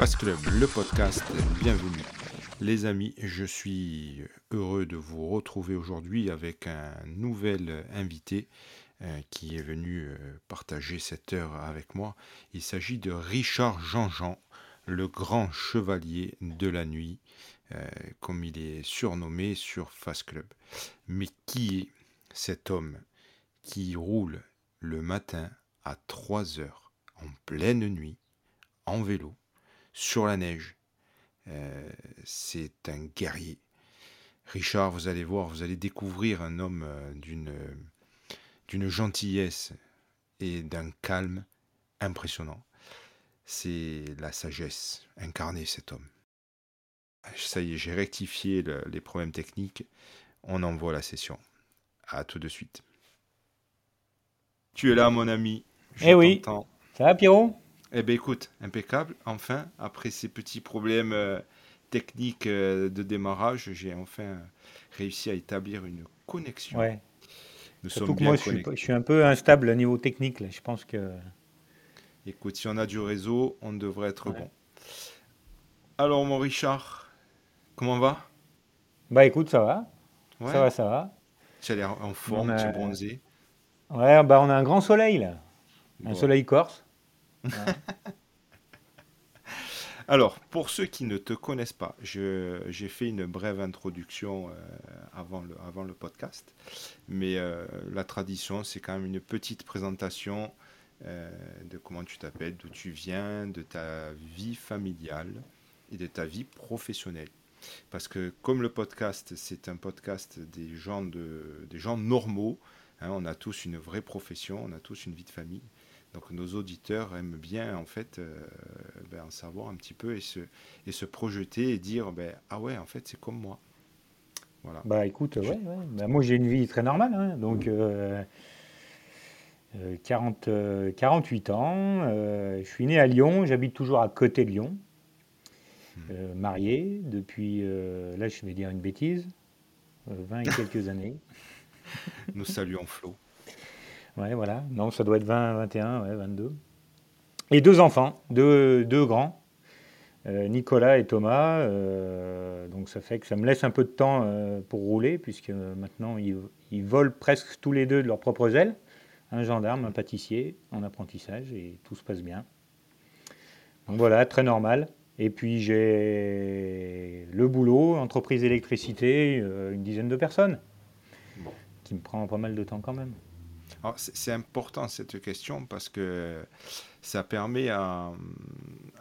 Fast Club, le podcast, bienvenue. Les amis, je suis heureux de vous retrouver aujourd'hui avec un nouvel invité qui est venu euh, partager cette heure avec moi. Il s'agit de Richard Jean-Jean, le grand chevalier de la nuit, euh, comme il est surnommé sur Fast Club. Mais qui est cet homme qui roule le matin à 3 heures en pleine nuit en vélo sur la neige? Euh, c'est un guerrier. Richard, vous allez voir, vous allez découvrir un homme euh, d'une, d'une gentillesse et d'un calme impressionnant. C'est la sagesse incarnée, cet homme. Ça y est, j'ai rectifié les problèmes techniques. On envoie la session. À tout de suite. Tu es là, mon ami. eh oui. Ça va, Pierrot? Eh bien, écoute, impeccable. Enfin, après ces petits problèmes euh, techniques euh, de démarrage, j'ai enfin réussi à établir une connexion. Ouais. Nous sommes bien moi, je suis, je suis, un peu instable au niveau technique. Là. Je pense que. Écoute, si on a du réseau, on devrait être bon. Alors, mon Richard, comment va? Bah, écoute, ça va. Ça va, ça va. Tu as l'air en forme, tu es bronzé. Ouais, bah, on a un grand soleil là. Un soleil corse. Alors, pour ceux qui ne te connaissent pas, j'ai fait une brève introduction euh, avant, le, podcast, mais euh, la tradition, c'est quand même une petite présentation euh, de comment tu t'appelles, d'où tu viens, de ta vie familiale et de ta vie professionnelle. Parce que comme le podcast, c'est un podcast des gens, de, des gens normaux, hein, on a tous une vraie profession, on a tous une vie de famille. Donc nos auditeurs aiment bien en fait euh, ben, en savoir un petit peu et se, et se projeter et dire ben, ah ouais en fait c'est comme moi. Voilà. Bah écoute, ouais, bah, moi j'ai une vie très normale, hein. donc 40, euh, 48 euh, ans, je suis né à Lyon, j'habite toujours à côté de Lyon, hmm. marié depuis, là je vais dire une bêtise, 20 et quelques années. Nous saluons Flo. Ouais, voilà. Non, ça doit être 20, 21, ouais, 22. Et deux enfants, deux, deux grands, euh, Nicolas et Thomas. Euh, donc ça fait que ça me laisse un peu de temps euh, pour rouler, puisque maintenant ils, ils, volent presque tous les deux de leurs propres ailes. Un gendarme, un pâtissier en apprentissage, et tout se passe bien. Donc voilà, très normal. Et puis j'ai le boulot, entreprise d'électricité, une dizaine de personnes, qui me prend pas mal de temps quand même. C'est important cette question parce que ça permet à,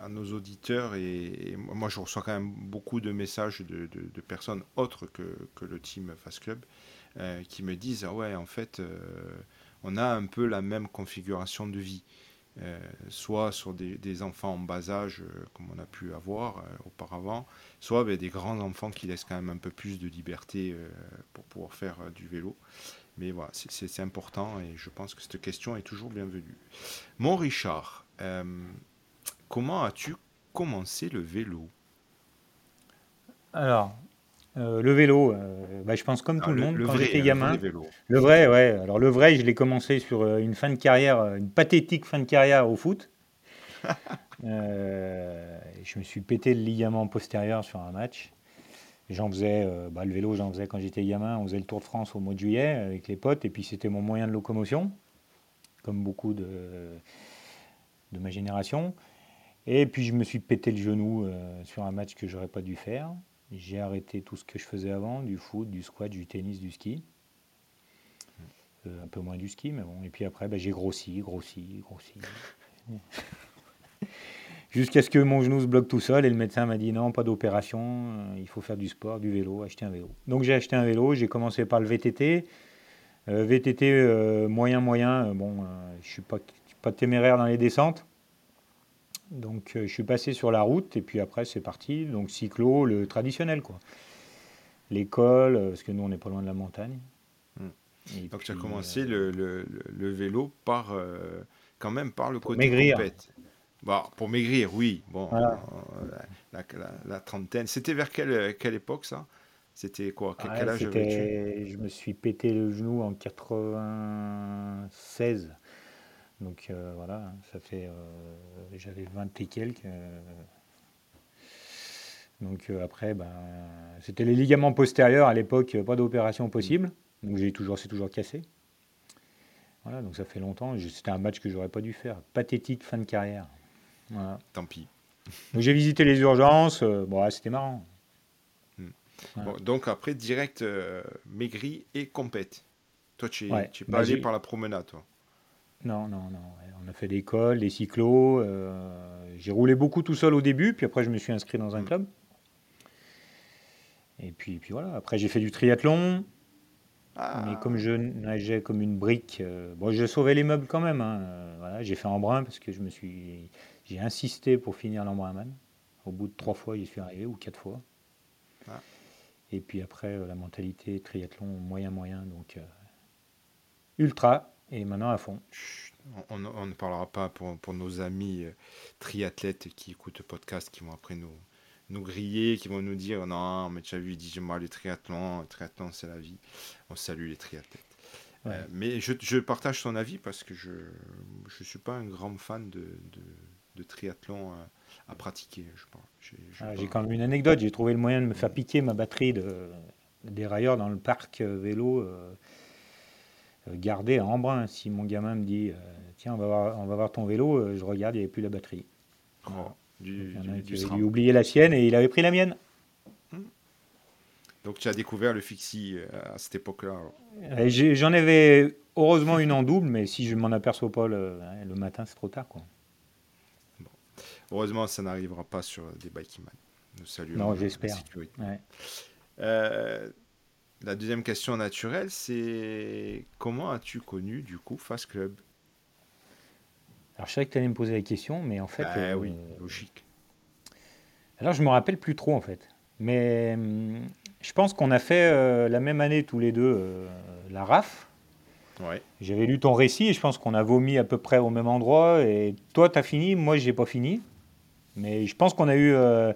nos auditeurs, et, moi je reçois quand même beaucoup de messages de, personnes autres que, le team Fast Club euh, qui me disent ah ouais en fait euh, on a un peu la même configuration de vie. Euh, soit sur des, enfants en bas âge comme on a pu avoir auparavant, soit avec des grands enfants qui laissent quand même un peu plus de liberté pour pouvoir faire du vélo. Mais voilà, c'est important et je pense que cette question est toujours bienvenue. Mon Richard, euh, comment as-tu commencé le vélo? Alors, euh, le vélo, euh, bah, je pense comme ah, tout le, monde, quand j'étais gamin. Le vrai, ouais. Alors le vrai, je l'ai commencé sur une fin de carrière, une pathétique fin de carrière au foot. je me suis pété le ligament postérieur sur un match. J'en faisais, euh, bah, le vélo, j'en faisais quand j'étais gamin. On faisait le Tour de France au mois de juillet avec les potes, et puis c'était mon moyen de locomotion, comme beaucoup de, ma génération. Et puis je me suis pété le genou euh, sur un match que j'aurais pas dû faire. J'ai arrêté tout ce que je faisais avant, du foot, du squat, du tennis, du ski. Euh, un peu moins du ski, mais bon. Et puis après, bah, j'ai grossi, grossi, grossi. Jusqu'à ce que mon genou se bloque tout seul et le médecin m'a dit non, pas d'opération, euh, il faut faire du sport, du vélo, acheter un vélo. Donc j'ai acheté un vélo, j'ai commencé par le VTT. Euh, VTT euh, moyen moyen, bon, je suis pas, pas téméraire dans les descentes. Donc je suis passé sur la route et puis après c'est parti. Donc cyclo, le traditionnel quoi. L'école, parce que nous on n'est pas loin de la montagne. Hmm. Donc tu as commencé le, le, le, vélo par quand même par le côté maigrir. Bon, pour maigrir, oui. Bon, Voilà. euh, la, la- la trentaine. C'était vers quelle, quelle époque ça? C'était quoi? Quel, quel âge avais-tu? je me suis pété le genou en 96. Donc euh, voilà, ça fait, euh, j'avais 20 et quelques. euh, donc après, ben, c'était les ligaments postérieurs à l'époque, pas d'opération possible. Donc j'ai toujours, c'est toujours cassé. Voilà, donc ça fait longtemps. C'était un match que j'aurais pas dû faire. Pathétique fin de carrière. Voilà. Tant pis. Donc j'ai visité les urgences. euh, bon, ouais, c'était marrant. Bon, donc après, direct euh, maigri et compète. Toi, tu es, Ouais, tu es pas bah, allé par la promenade, toi. Non, non, non. On a fait des cols, des cyclos. euh, j'ai roulé beaucoup tout seul au début, puis après je me suis inscrit dans un Mm. club. Et puis, puis voilà. Après j'ai fait du triathlon, Ah, mais comme je nageais comme une brique, bon, je sauvais les meubles quand même. hein, voilà, j'ai fait Embrun parce que je me suis, j'ai insisté pour finir l'Embrunman. Au bout de trois fois, j'y suis arrivé ou quatre fois. Ah. Et puis après euh, la mentalité triathlon moyen moyen, donc euh, ultra et maintenant à fond. chut, on, ne parlera pas pour, pour nos amis euh, triathlètes qui écoutent le podcast, qui vont après nous, nous griller, qui vont nous dire non, mais tu as vu, dis-moi, le triathlon, le triathlon, c'est la vie. On salue les triathlètes. Ouais. Euh, mais je, je partage ton avis parce que je ne suis pas un grand fan de, de, de triathlon à, à pratiquer. J'ai Ah, J'ai quand même une anecdote. J'ai trouvé le moyen de me faire piquer ma batterie de dérailleur dans le parc euh, vélo euh, euh, gardé à Embrun. Si mon gamin me dit euh, Tiens, on va, voir, on va voir ton vélo, euh, je regarde, il n'y avait plus la batterie. Oh, du, du- du avait oublier la sienne et il avait pris la mienne. Donc tu as découvert le fixie euh, à cette époque-là. J'en avais heureusement une en double, mais si je m'en aperçois pas le, le matin, c'est trop tard. Quoi. Heureusement, ça n'arrivera pas sur des Bikeyman. Nous saluons Non, la- sécurité. Ouais. Euh, la deuxième question naturelle, c'est comment as-tu connu du coup Fast Club? Alors je savais que tu allais me poser la question, mais en fait. Bah euh, oui, logique. Alors je me rappelle plus trop en fait. Mais hum, je pense qu'on a fait euh, la même année tous les deux euh, la RAF. Ouais. J'avais lu ton récit et je pense qu'on a vomi à peu près au même endroit. Et toi, tu as fini, moi, j'ai pas fini. Mais je pense qu'on a eu euh,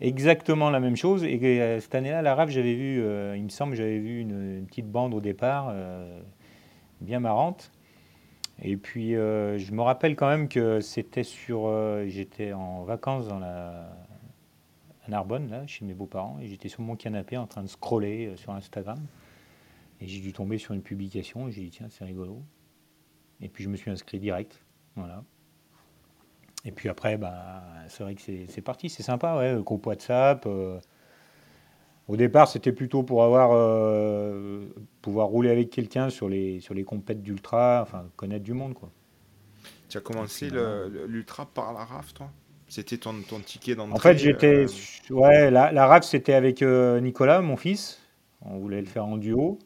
exactement la même chose. Et euh, cette année-là, la RAF, j'avais vu, euh, il me semble, j'avais vu une, petite bande au départ, bien marrante. Et puis, je me rappelle quand même que c'était sur. j'étais en vacances dans la, à Narbonne, là, chez mes beaux-parents, et j'étais sur mon canapé en train de scroller sur Instagram. Et j'ai dû tomber sur une publication, et j'ai dit, tiens, c'est rigolo. Et puis, je me suis inscrit direct. Voilà. Et puis après, bah, c'est vrai que c'est parti, c'est sympa, ouais, le groupe WhatsApp. euh, au départ, c'était plutôt pour avoir, euh, pouvoir rouler avec quelqu'un sur les, sur les compètes d'ultra, enfin, connaître du monde, quoi. Tu as commencé l'ultra par la RAF, toi? C'était ton, ton ticket d'entrée En fait, j'étais. euh, Ouais, la, la RAF, c'était avec euh, Nicolas, mon fils. On voulait le faire en duo.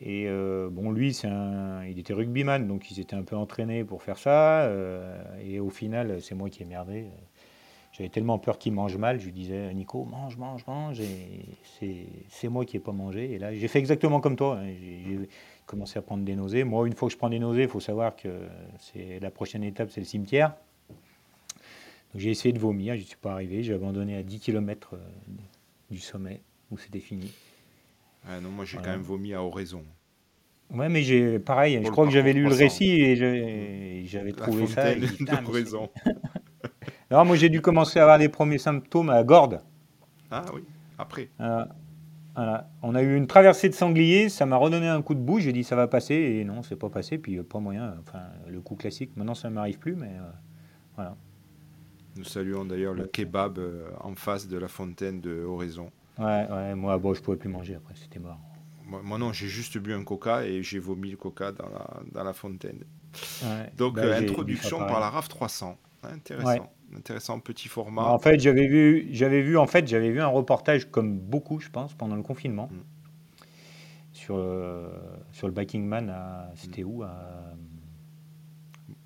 Et euh, bon, lui, un, il était rugbyman, donc il s'était un peu entraîné pour faire ça. euh, et au final, c'est moi qui ai merdé. J'avais tellement peur qu'il mange mal, je lui disais, Nico, mange, mange, mange. Et c'est, moi qui n'ai pas mangé. Et là, j'ai fait exactement comme toi. hein. J'ai, commencé à prendre des nausées. Moi, une fois que je prends des nausées, il faut savoir que la prochaine étape, c'est le cimetière. Donc j'ai essayé de vomir, je ne suis pas arrivé. J'ai abandonné à 10 km du sommet où c'était fini. Ah non, moi j'ai Voilà. quand même vomi à oraison. Ouais, mais j'ai pareil, Pour je crois que j'avais lu le récit et j'avais trouvé ça. et oraison. Alors moi j'ai dû commencer à avoir des premiers symptômes à Gordes. Ah oui, après. Voilà. Voilà. On a eu une traversée de sanglier, ça m'a redonné un coup de bout, j'ai dit ça va passer et non, c'est pas passé, puis euh, pas moyen, enfin le coup classique. Maintenant ça ne m'arrive plus, mais euh, voilà. Nous saluons d'ailleurs le kebab euh, en face de la fontaine de oraison. Ouais, ouais, moi bon, je pouvais plus manger après, c'était mort. Moi, moi, non, j'ai juste bu un coca et j'ai vomi le coca dans la, dans la fontaine. Ouais. Donc Bah, euh, introduction par la RAF 300. Intéressant. Ouais. Intéressant petit Bah, format. En fait, j'avais vu, j'avais vu, en fait, j'avais vu un reportage comme beaucoup, je pense, pendant le confinement, Mm. sur euh, sur le Biking Man. C'était où à...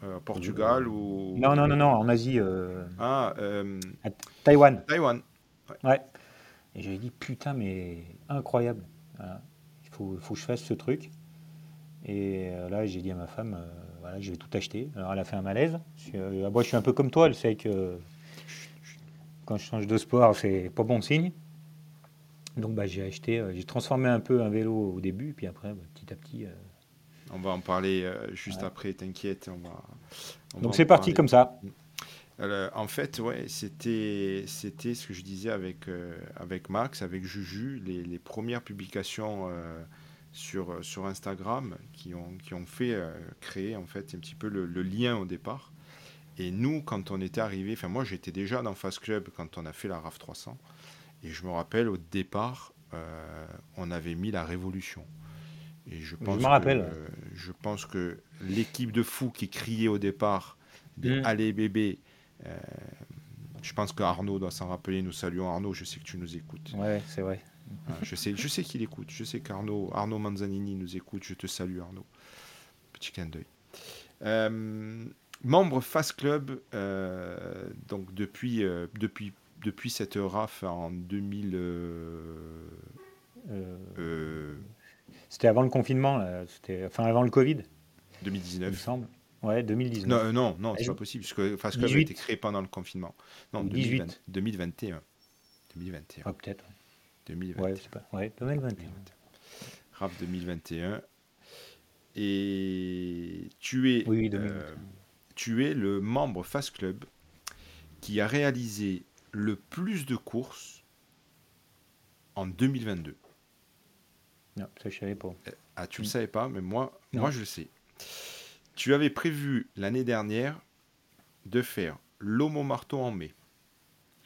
Euh, Portugal ou. Non, non, non, non, en Asie, euh, Ah, euh, à Taïwan. Taïwan. Ouais. Et j'avais dit putain, mais incroyable. Voilà. Il faut, faut que je fasse ce truc. Et euh, là, j'ai dit à ma femme, euh, voilà, je vais tout acheter. Alors elle a fait un malaise. Euh, moi, je suis un peu comme toi. Elle sait que quand je change de sport, c'est pas bon signe. Donc bah, j'ai acheté, j'ai transformé un peu un vélo au début, puis après, bah, petit à petit. On va en parler juste après, t'inquiète. On va, Donc c'est parti comme ça. En fait, ouais, c'était c'était ce que je disais avec avec Max, avec Juju, les, les premières publications sur, euh, sur Instagram qui ont, qui ont fait euh, créer en fait un petit peu le, lien au départ. Et nous, quand on était arrivé, enfin moi j'étais déjà dans Fast Club quand on a fait la RAF 300. Et je me rappelle au départ, euh, on avait mis la révolution. Et je pense je rappelle. je pense que l'équipe de fous qui criait au départ des mm. Allez bébé, je pense que Arnaud doit s'en rappeler. Nous saluons Arnaud, je sais que tu nous écoutes. Ouais, c'est vrai. Ah, je sais, je sais qu'il écoute. Je sais qu'Arnaud Arnaud Manzanini nous écoute. Je te salue, Arnaud. Petit clin d'œil. Euh, membre Fast Club, euh, donc depuis, euh, depuis, depuis cette RAF en 2000. C'était avant le confinement, c'était enfin avant le Covid. 2019. Il me semble. Ouais, 2019. Non, non, non c'est pas possible, puisque Fast Club a été créé pendant le confinement. Non, 2020, 2021. 2021. Ah, peut-être. 2021. Ouais, pas... ouais 2021. RAF 2021. Et tu es, oui, euh, tu es le membre Fast Club qui a réalisé le plus de courses en 2022. Non, ça je savais pas. Euh, ah, tu ne le savais pas, mais moi, moi je le sais. Tu avais prévu l'année dernière de faire l'Homo Marteau en mai,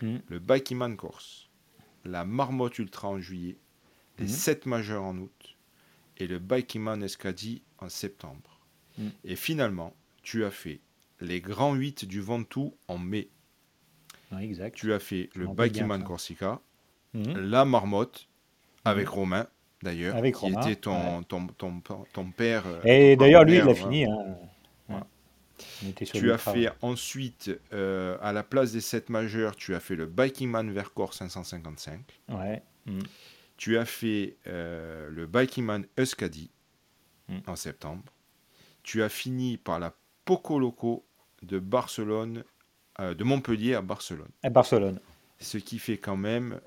hmm. le Bikiman Course, la Marmotte Ultra en juillet, les 7 mhm. majeurs en août et le Bikiman Escadi en septembre. Mhm. Et finalement, tu as fait les grands 8 du Ventoux en mai. exact. Tu as fait le Bikiman Corsica, la Marmotte, avec Romain d'ailleurs, qui était ton, ton, ton, ton, père. Euh, et d'ailleurs, lui, il l'a fini. Hein. Tu as fait ensuite, euh, à la place des 7 majeurs, tu as fait le Biking Man Vercors 555. Ouais. Mm. Tu as fait euh, le Biking Man Euskadi mm. en septembre. Tu as fini par la Poco Loco de Barcelone, euh, de Montpellier à Barcelone. À Barcelone. Ce qui fait quand même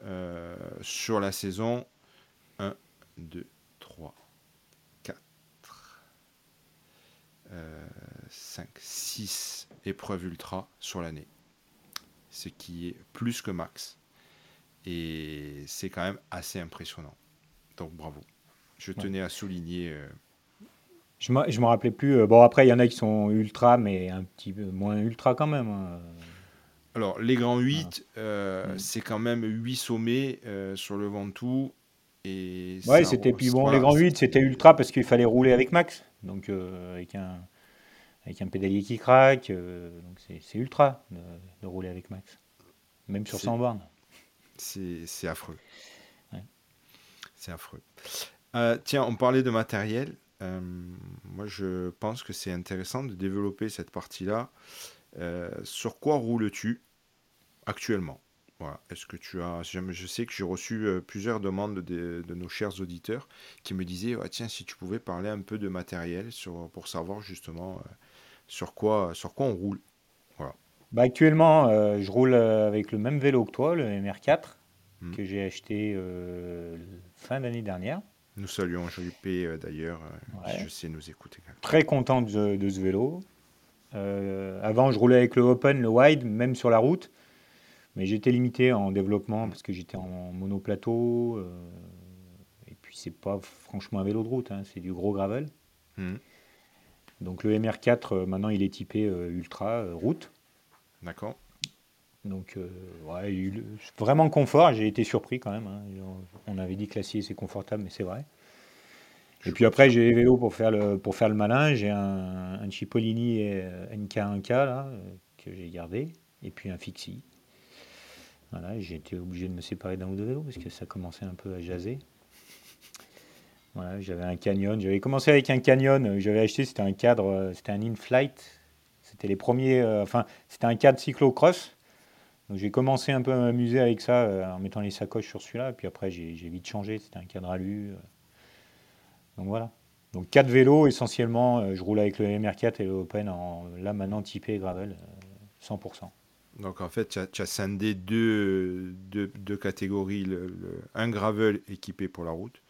sur la saison 1, 2, 3, 4. 5, 6 épreuves ultra sur l'année. Ce qui est plus que max. Et c'est quand même assez impressionnant. Donc bravo. Je tenais à souligner. Euh, je ne me rappelais plus. Euh, bon, après, il y en a qui sont ultra, mais un petit peu moins ultra quand même. Hein. Alors, les grands 8, euh, mm. c'est quand même 8 sommets sur le Ventoux. Et ouais, c'était. Puis bon, les grands 8, c'était ultra parce qu'il fallait rouler avec Max. Donc, avec un avec un pédalier qui craque. Euh, donc c'est ultra de, rouler avec Max, même sur 100 bornes. C'est affreux. C'est affreux. Euh, tiens, on parlait de matériel. Euh, moi, je pense que c'est intéressant de développer cette partie-là. sur quoi roules-tu actuellement? Voilà. Est-ce que tu as. Je sais que j'ai reçu plusieurs demandes de, de, nos chers auditeurs qui me disaient tiens, si tu pouvais parler un peu de matériel sur, pour savoir justement sur quoi, sur quoi on roule. Voilà. Bah actuellement, euh, je roule euh, avec le même vélo que toi, le MR4, hmm. que j'ai acheté euh, fin d'année dernière. Nous saluons JP d'ailleurs, je sais nous écouter. Très content de, ce vélo. avant, je roulais avec le Open, le Wide, même sur la route. Mais j'étais limité en développement parce que j'étais en monoplateau. et puis, c'est pas franchement un vélo de route, hein, c'est du gros gravel. Hmm. Donc le MR4, euh, maintenant, il est typé euh, ultra euh, route. D'accord. Donc, ouais, vraiment confort. J'ai été surpris quand même. Hein. On avait dit que l'acier c'est confortable, mais c'est vrai. Et puis après, j'ai les vélos pour faire le, pour faire le malin. J'ai un, un Cipollini NK1K là, que j'ai gardé. Et puis un Fixie. Voilà, j'ai été obligé de me séparer d'un ou deux vélos parce que ça commençait un peu à jaser j'avais un canyon. J'avais commencé avec un canyon. Euh, j'avais acheté, c'était un cadre, euh, c'était un in-flight. C'était les premiers, euh, enfin, c'était un cadre cyclocross. Donc j'ai commencé un peu à m'amuser avec ça en mettant les sacoches sur celui-là. Puis après, j'ai vite changé. C'était un cadre alu. Donc voilà. Donc quatre vélos essentiellement, je roule avec le MR4 et le Open en là maintenant typé gravel, euh, 100%. Donc en fait, tu as, scindé deux, deux, deux catégories. Le, le- un gravel équipé pour la route,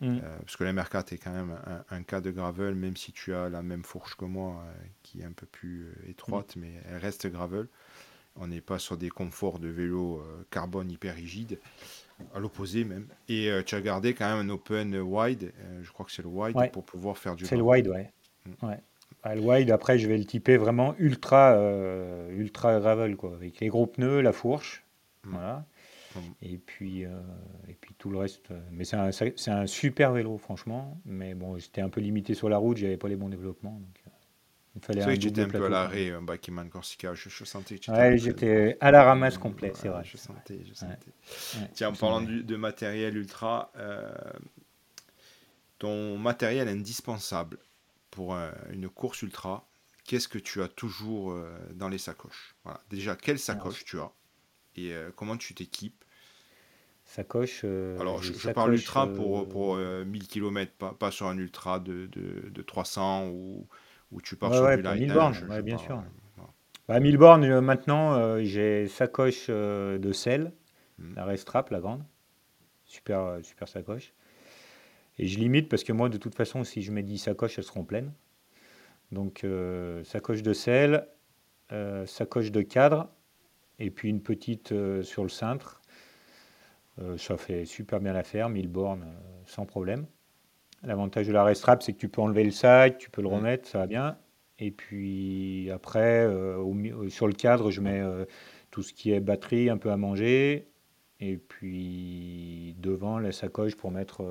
Mm. euh, parce que la MR4 est quand même un, un cas de gravel, même si tu as la même fourche que moi, euh, qui est un peu plus euh, étroite, mais elle reste gravel. On n'est pas sur des conforts de vélo euh, carbone hyper rigides, à l'opposé même. Et tu as gardé quand même un open wide, je crois que c'est le wide, Ouais. pour pouvoir faire du C'est le wide, ouais. Mm. ouais. Le wide, après, je vais le typer vraiment ultra, euh, ultra gravel, quoi, avec les gros pneus, la fourche, Mm. voilà. Mm. Et puis, euh, et puis tout le reste. euh, Mais c'est un, c'est un super vélo, franchement. Mais bon, j'étais un peu limité sur la route, j'avais pas les bons développements. Donc, euh, il fallait C'est vrai un que tu étais double un peu à l'arrêt, un Bakiman Corsica. Je, je sentais que Ouais, j'étais à la ramasse complet, c'est vrai. Je sentais, je sentais. Ouais, Tiens, en parlant du- de matériel ultra, euh, ton matériel indispensable pour un- une course ultra, qu'est-ce que tu as toujours euh, dans les sacoches? Voilà. Déjà, quelle sacoche tu as? Et euh, comment tu t'équipes? Sacoche. euh, Alors, je, parle ultra euh, pour, pour euh, 1000 km, pas, pas sur un ultra de, de, de 300 ou, ou tu pars Ouais, sur ouais, du pour light. 1000 hein, bornes, ouais, bien sûr. euh. Bah, 1000 bornes, euh, maintenant, euh, j'ai sacoche euh, de sel, Mhm. la Restrap, la grande. Super, euh, super sacoche. Et je limite parce que moi, de toute façon, si je mets 10 sacoches, elles seront pleines. Donc, euh, sacoche de sel, euh, sacoche de cadre, et puis une petite euh, sur le cintre. Ça fait super bien l'affaire, 1000 bornes sans problème. L'avantage de la Restrap, c'est que tu peux enlever le sac, tu peux le Mhm. remettre, ça va bien. Et puis après, au sur le cadre, je mets tout ce qui est batterie, un peu à manger. Et puis devant, la sacoche pour mettre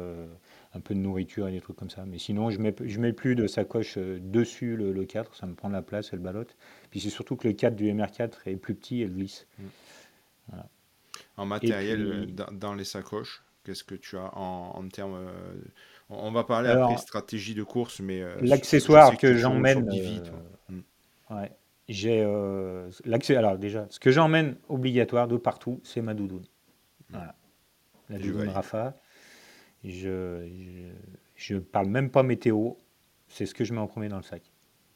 un peu de nourriture et des trucs comme ça. Mais sinon, je mets, je mets plus de sacoche euh, dessus le, le cadre, ça me prend de la place, elle ballotte. Puis c'est surtout que le cadre du MR4 est plus petit, elle glisse. En matériel, puis- euh, dans, dans les sacoches, qu'est-ce que tu as en, en termes. euh, on, on va parler Alors, après stratégie de course, mais. euh, L'accessoire que j'emmène, sur 10 vies, euh. Mm. Ouais. J'ai l'accès. Alors déjà, ce que j'emmène obligatoire de partout, c'est ma doudoune. Voilà. La doudoune. Rafa. Je, je, je parle même pas météo. C'est ce que je mets en premier dans le sac,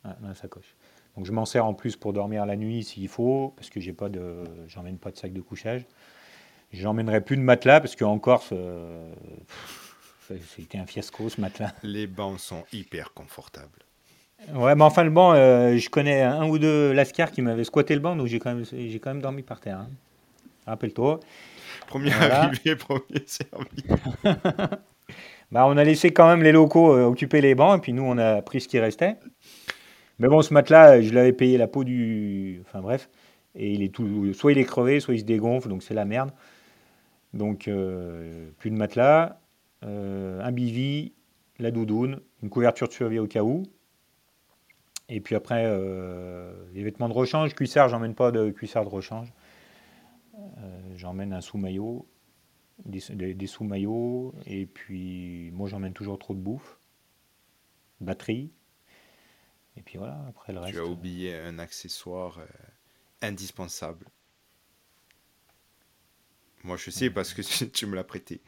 Voilà, dans la sacoche. Donc je m'en sers en plus pour dormir la nuit s'il faut, parce que j'ai pas de, j'emmène pas de sac de couchage. J'emmènerai plus de matelas parce qu'en Corse, euh, c'était un fiasco ce matelas. Les bancs sont hyper confortables. Ouais, mais enfin, le banc, euh, je connais un ou deux Lascar qui m'avaient squatté le banc, donc j'ai quand même, j'ai quand même dormi par terre. hein. Rappelle-toi. Premier Voilà. arrivé, premier servi. Bah, on a laissé quand même les locaux euh, occuper les bancs, et puis nous, on a pris ce qui restait. Mais bon, ce matelas, euh, je l'avais payé la peau du. Enfin bref. Et il est tout. Soit il est crevé, soit il se dégonfle, donc c'est la merde. Donc, euh, plus de matelas, euh, un bivy, la doudoune, une couverture de survie au cas où. Et puis après, euh, les vêtements de rechange. Cuissard, j'emmène pas de cuissard de rechange. Euh, j'emmène un sous-maillot, des, des- des sous-maillots. Et puis, moi, j'emmène toujours trop de bouffe. Batterie. Et puis voilà, après le reste. Tu as oublié un accessoire euh, indispensable. Moi, je sais parce que tu me l'as prêté.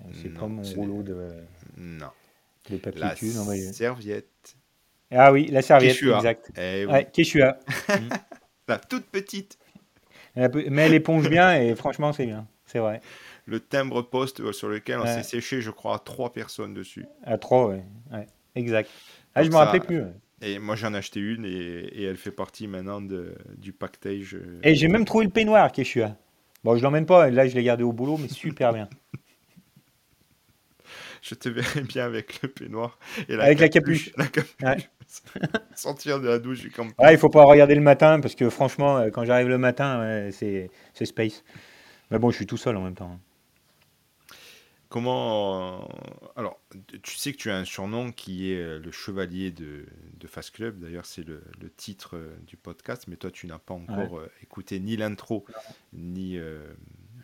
euh, C'est pas mon rouleau de, Non. de papier La cul, non, mais- serviette. Ah oui, la serviette, Quechua. exact. Eh oui, Ouais, Quechua. La toute petite. Mais elle éponge bien et franchement, c'est bien. C'est vrai. Le timbre poste euh, sur lequel on s'est séché, je crois, trois personnes dessus. À trois, ouais. Exact. Ah, je Donc me rappelais plus. ouais. Et moi, j'en ai acheté une et, et elle fait partie maintenant de, du pactage. euh, Et j'ai même trouvé le peignoir, Quechua. Bon, je l'emmène pas. Là, je l'ai gardé au boulot, mais super bien. Je te verrai bien avec le peignoir et la Avec la capuche. La capuche. Ouais. Sortir de la douche du camping. Ouais, il faut pas regarder le matin parce que franchement, euh, quand j'arrive le matin, ouais, c'est c'est space. Mais bon, je suis tout seul en même temps. Comment. euh, Alors, tu sais que tu as un surnom qui est euh, le chevalier de, de Fast Club. D'ailleurs, c'est le, le titre du podcast, mais toi, tu n'as pas encore écouté ni l'intro, ni, euh,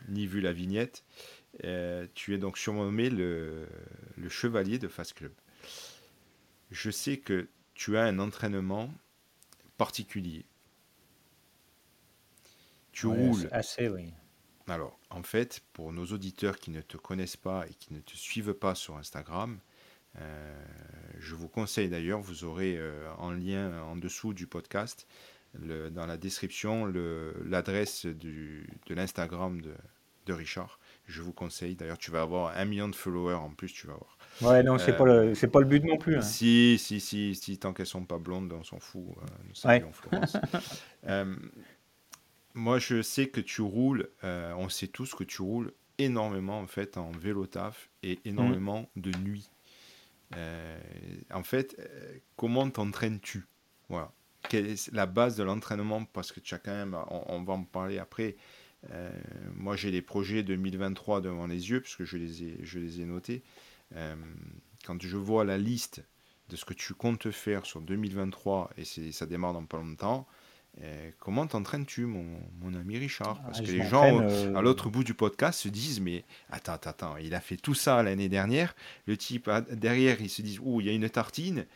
ni vu la vignette. Euh, tu es donc surnommé le, le chevalier de Fast Club. Je sais que tu as un entraînement particulier. Tu Ouais, roules Assez, oui. alors, en fait, pour nos auditeurs qui ne te connaissent pas et qui ne te suivent pas sur Instagram, je vous conseille d'ailleurs, vous aurez en lien en dessous du podcast, dans la description, l'adresse de l'Instagram de, de Richard. Je vous conseille. D'ailleurs, tu vas avoir un million de followers en plus, tu vas voir. Ouais, non, c'est pas le, c'est pas le but non plus. Hein. Si, si, si, si, tant qu'elles sont pas blondes, on s'en fout. Euh, euh, moi, je sais que tu roules. Euh, on sait tous que tu roules énormément en fait en vélo taf et énormément de nuit. en fait, comment t'entraînes-tu? Voilà. Quelle est la base de l'entraînement? Parce que tu as quand même, on va en parler après, euh, moi, j'ai les projets 2023 devant les yeux, puisque je les ai, je les ai notés. Euh, quand je vois la liste de ce que tu comptes faire sur 2023, et ça démarre dans pas longtemps, euh, comment t'entraînes-tu, mon, mon, ami Richard? Parce ah, que les gens, à l'autre bout du podcast, se disent Mais attends, attends, attends, il a fait tout ça l'année dernière. Le type, derrière, ils se disent Ouh, il y a une tartine.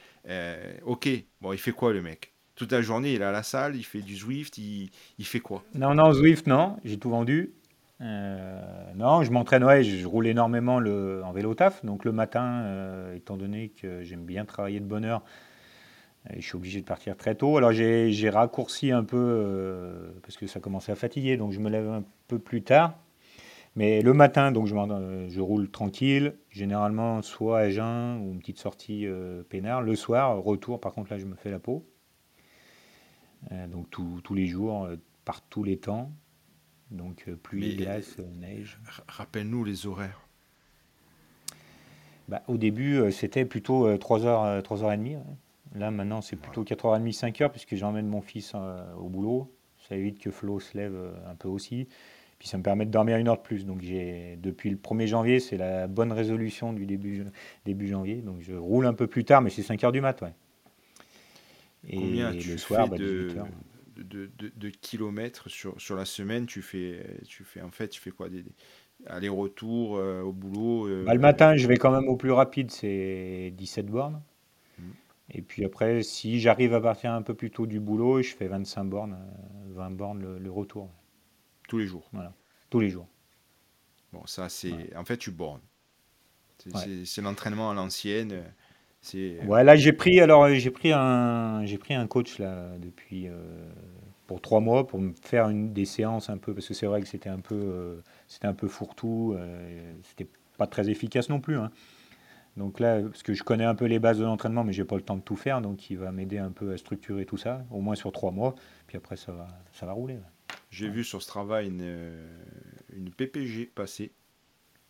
ok, bon, il fait quoi le mec? Toute la journée, il est à la salle, il fait du Zwift, il, il fait quoi? Non, non, Zwift, non, j'ai tout vendu. Euh, non, je m'entraîne, je, roule énormément en vélo taf. Donc le matin, euh, étant donné que j'aime bien travailler de bonne heure, euh, je suis obligé de partir très tôt. Alors j'ai raccourci un peu parce que ça commençait à fatiguer, donc je me lève un peu plus tard. Mais le matin, donc je, roule tranquille, généralement soit à jeun ou une petite sortie peinard. Le soir, retour, par contre là je me fais la peau. Donc tous les jours, par tous les temps. Donc euh, pluie, glace, neige. Rappelle-nous les horaires. Bah, au début, c'était plutôt 3h, 3h30. Là, maintenant, c'est plutôt 4h30, 5h, puisque j'emmène mon fils au boulot. Ça évite que Flo se lève un peu aussi. Puis ça me permet de dormir une heure de plus. Donc j'ai depuis le 1er janvier, c'est la bonne résolution du début, début janvier. Donc je roule un peu plus tard, mais c'est 5 h du mat. Ouais. Et Combien tu le soir, bah, de, de, de, kilomètres sur, sur la semaine tu fais, tu fais en fait tu fais quoi des, allers-retours euh, au boulot euh, bah, Le matin, je vais quand même au plus rapide, c'est 17 bornes. Mmh. Et puis après, si j'arrive à partir un peu plus tôt du boulot, je fais 25 bornes, 20 euh, bornes le, retour. Tous les jours Voilà, tous les jours. Bon, ça, c'est. En fait, tu bornes. C'est l'entraînement à l'ancienne. Euh, ouais, là j'ai pris alors j'ai pris un j'ai pris un coach là depuis euh, pour trois mois pour me faire une des séances un peu parce que c'est vrai que c'était un peu euh, c'était un peu fourre-tout, c'était pas très efficace non plus. Hein. Donc là, parce que je connais un peu les bases de l'entraînement, mais j'ai pas le temps de tout faire, donc il va m'aider un peu à structurer tout ça, au moins sur trois mois, puis après ça va ça va rouler. J'ai vu sur ce travail une, une PPG passer.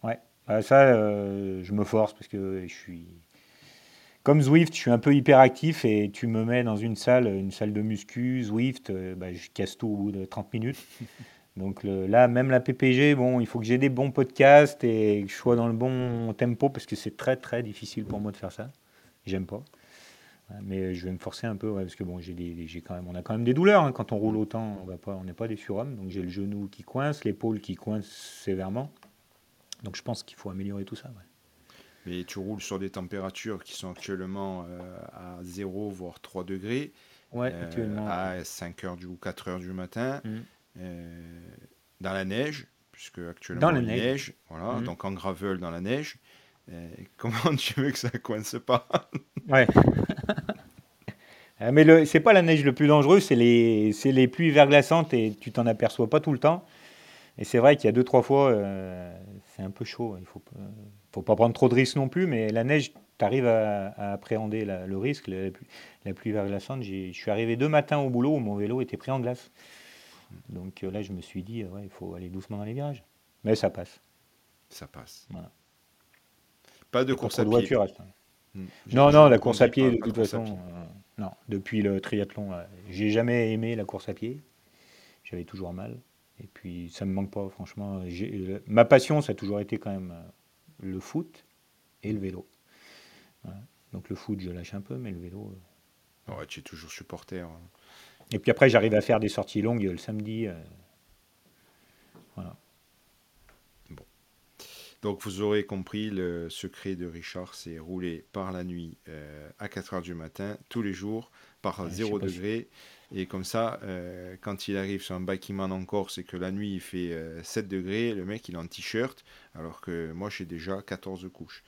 Ouais, ça je me force parce que je suis comme Zwift, je suis un peu hyperactif et tu me mets dans une salle, une salle de muscu, Zwift, euh, bah, je casse tout au bout de 30 minutes. Donc là, même la PPG, bon, il faut que j'ai des bons podcasts et que je sois dans le bon tempo parce que c'est très très difficile pour moi de faire ça. J'aime pas. Mais je vais me forcer un peu parce que bon, j'ai quand même, on a quand même des douleurs hein. quand on roule autant. On va pas, on n'est pas des surhommes. Donc j'ai le genou qui coince, l'épaule qui coince sévèrement. Donc je pense qu'il faut améliorer tout ça. Mais tu roules sur des températures qui sont actuellement euh, à 0 voire 3 degrés. Ouais, euh, actuellement. À 5 h du, ou 4 h du matin. Mm. Euh, dans la neige, puisque actuellement dans la il neige. voilà, mm. donc en gravel dans la neige. comment tu veux que ça coince pas? Ouais. Mais le, c'est pas la neige le plus dangereux, c'est les, c'est les pluies verglaçantes et tu t'en aperçois pas tout le temps. Et c'est vrai qu'il y a deux, trois fois, c'est un peu chaud. Il faut, faut pas prendre trop de risques non plus, mais la neige, tu arrives à, appréhender le risque. La, pluie, verglaçante, je suis arrivé deux matins au boulot où mon vélo était pris en glace. Donc euh, là, je me suis dit, ouais, il faut aller doucement dans les virages. Mais ça passe. Ça passe. Pas de course à pied. Voiture, hmm. Non, non, la course à pied, de toute façon, euh, non. Depuis le triathlon, euh, j'ai jamais aimé la course à pied. J'avais toujours mal. Et puis, ça me manque pas, franchement. Ma passion, ça a toujours été quand même le foot et le vélo. Donc le foot, je lâche un peu, mais le vélo. Euh, ouais, tu es toujours supporter. Hein. Et puis après, j'arrive à faire des sorties longues le samedi. Euh, voilà. Bon. Donc vous aurez compris, le secret de Richard, c'est rouler par la nuit euh, à 4 heures du matin, tous les jours, par 0 degré. Et comme ça, euh, quand il arrive sur un bikeman en Corse et que la nuit il fait 7 euh, degrés, le mec il est en t-shirt, alors que moi j'ai déjà 14 couches.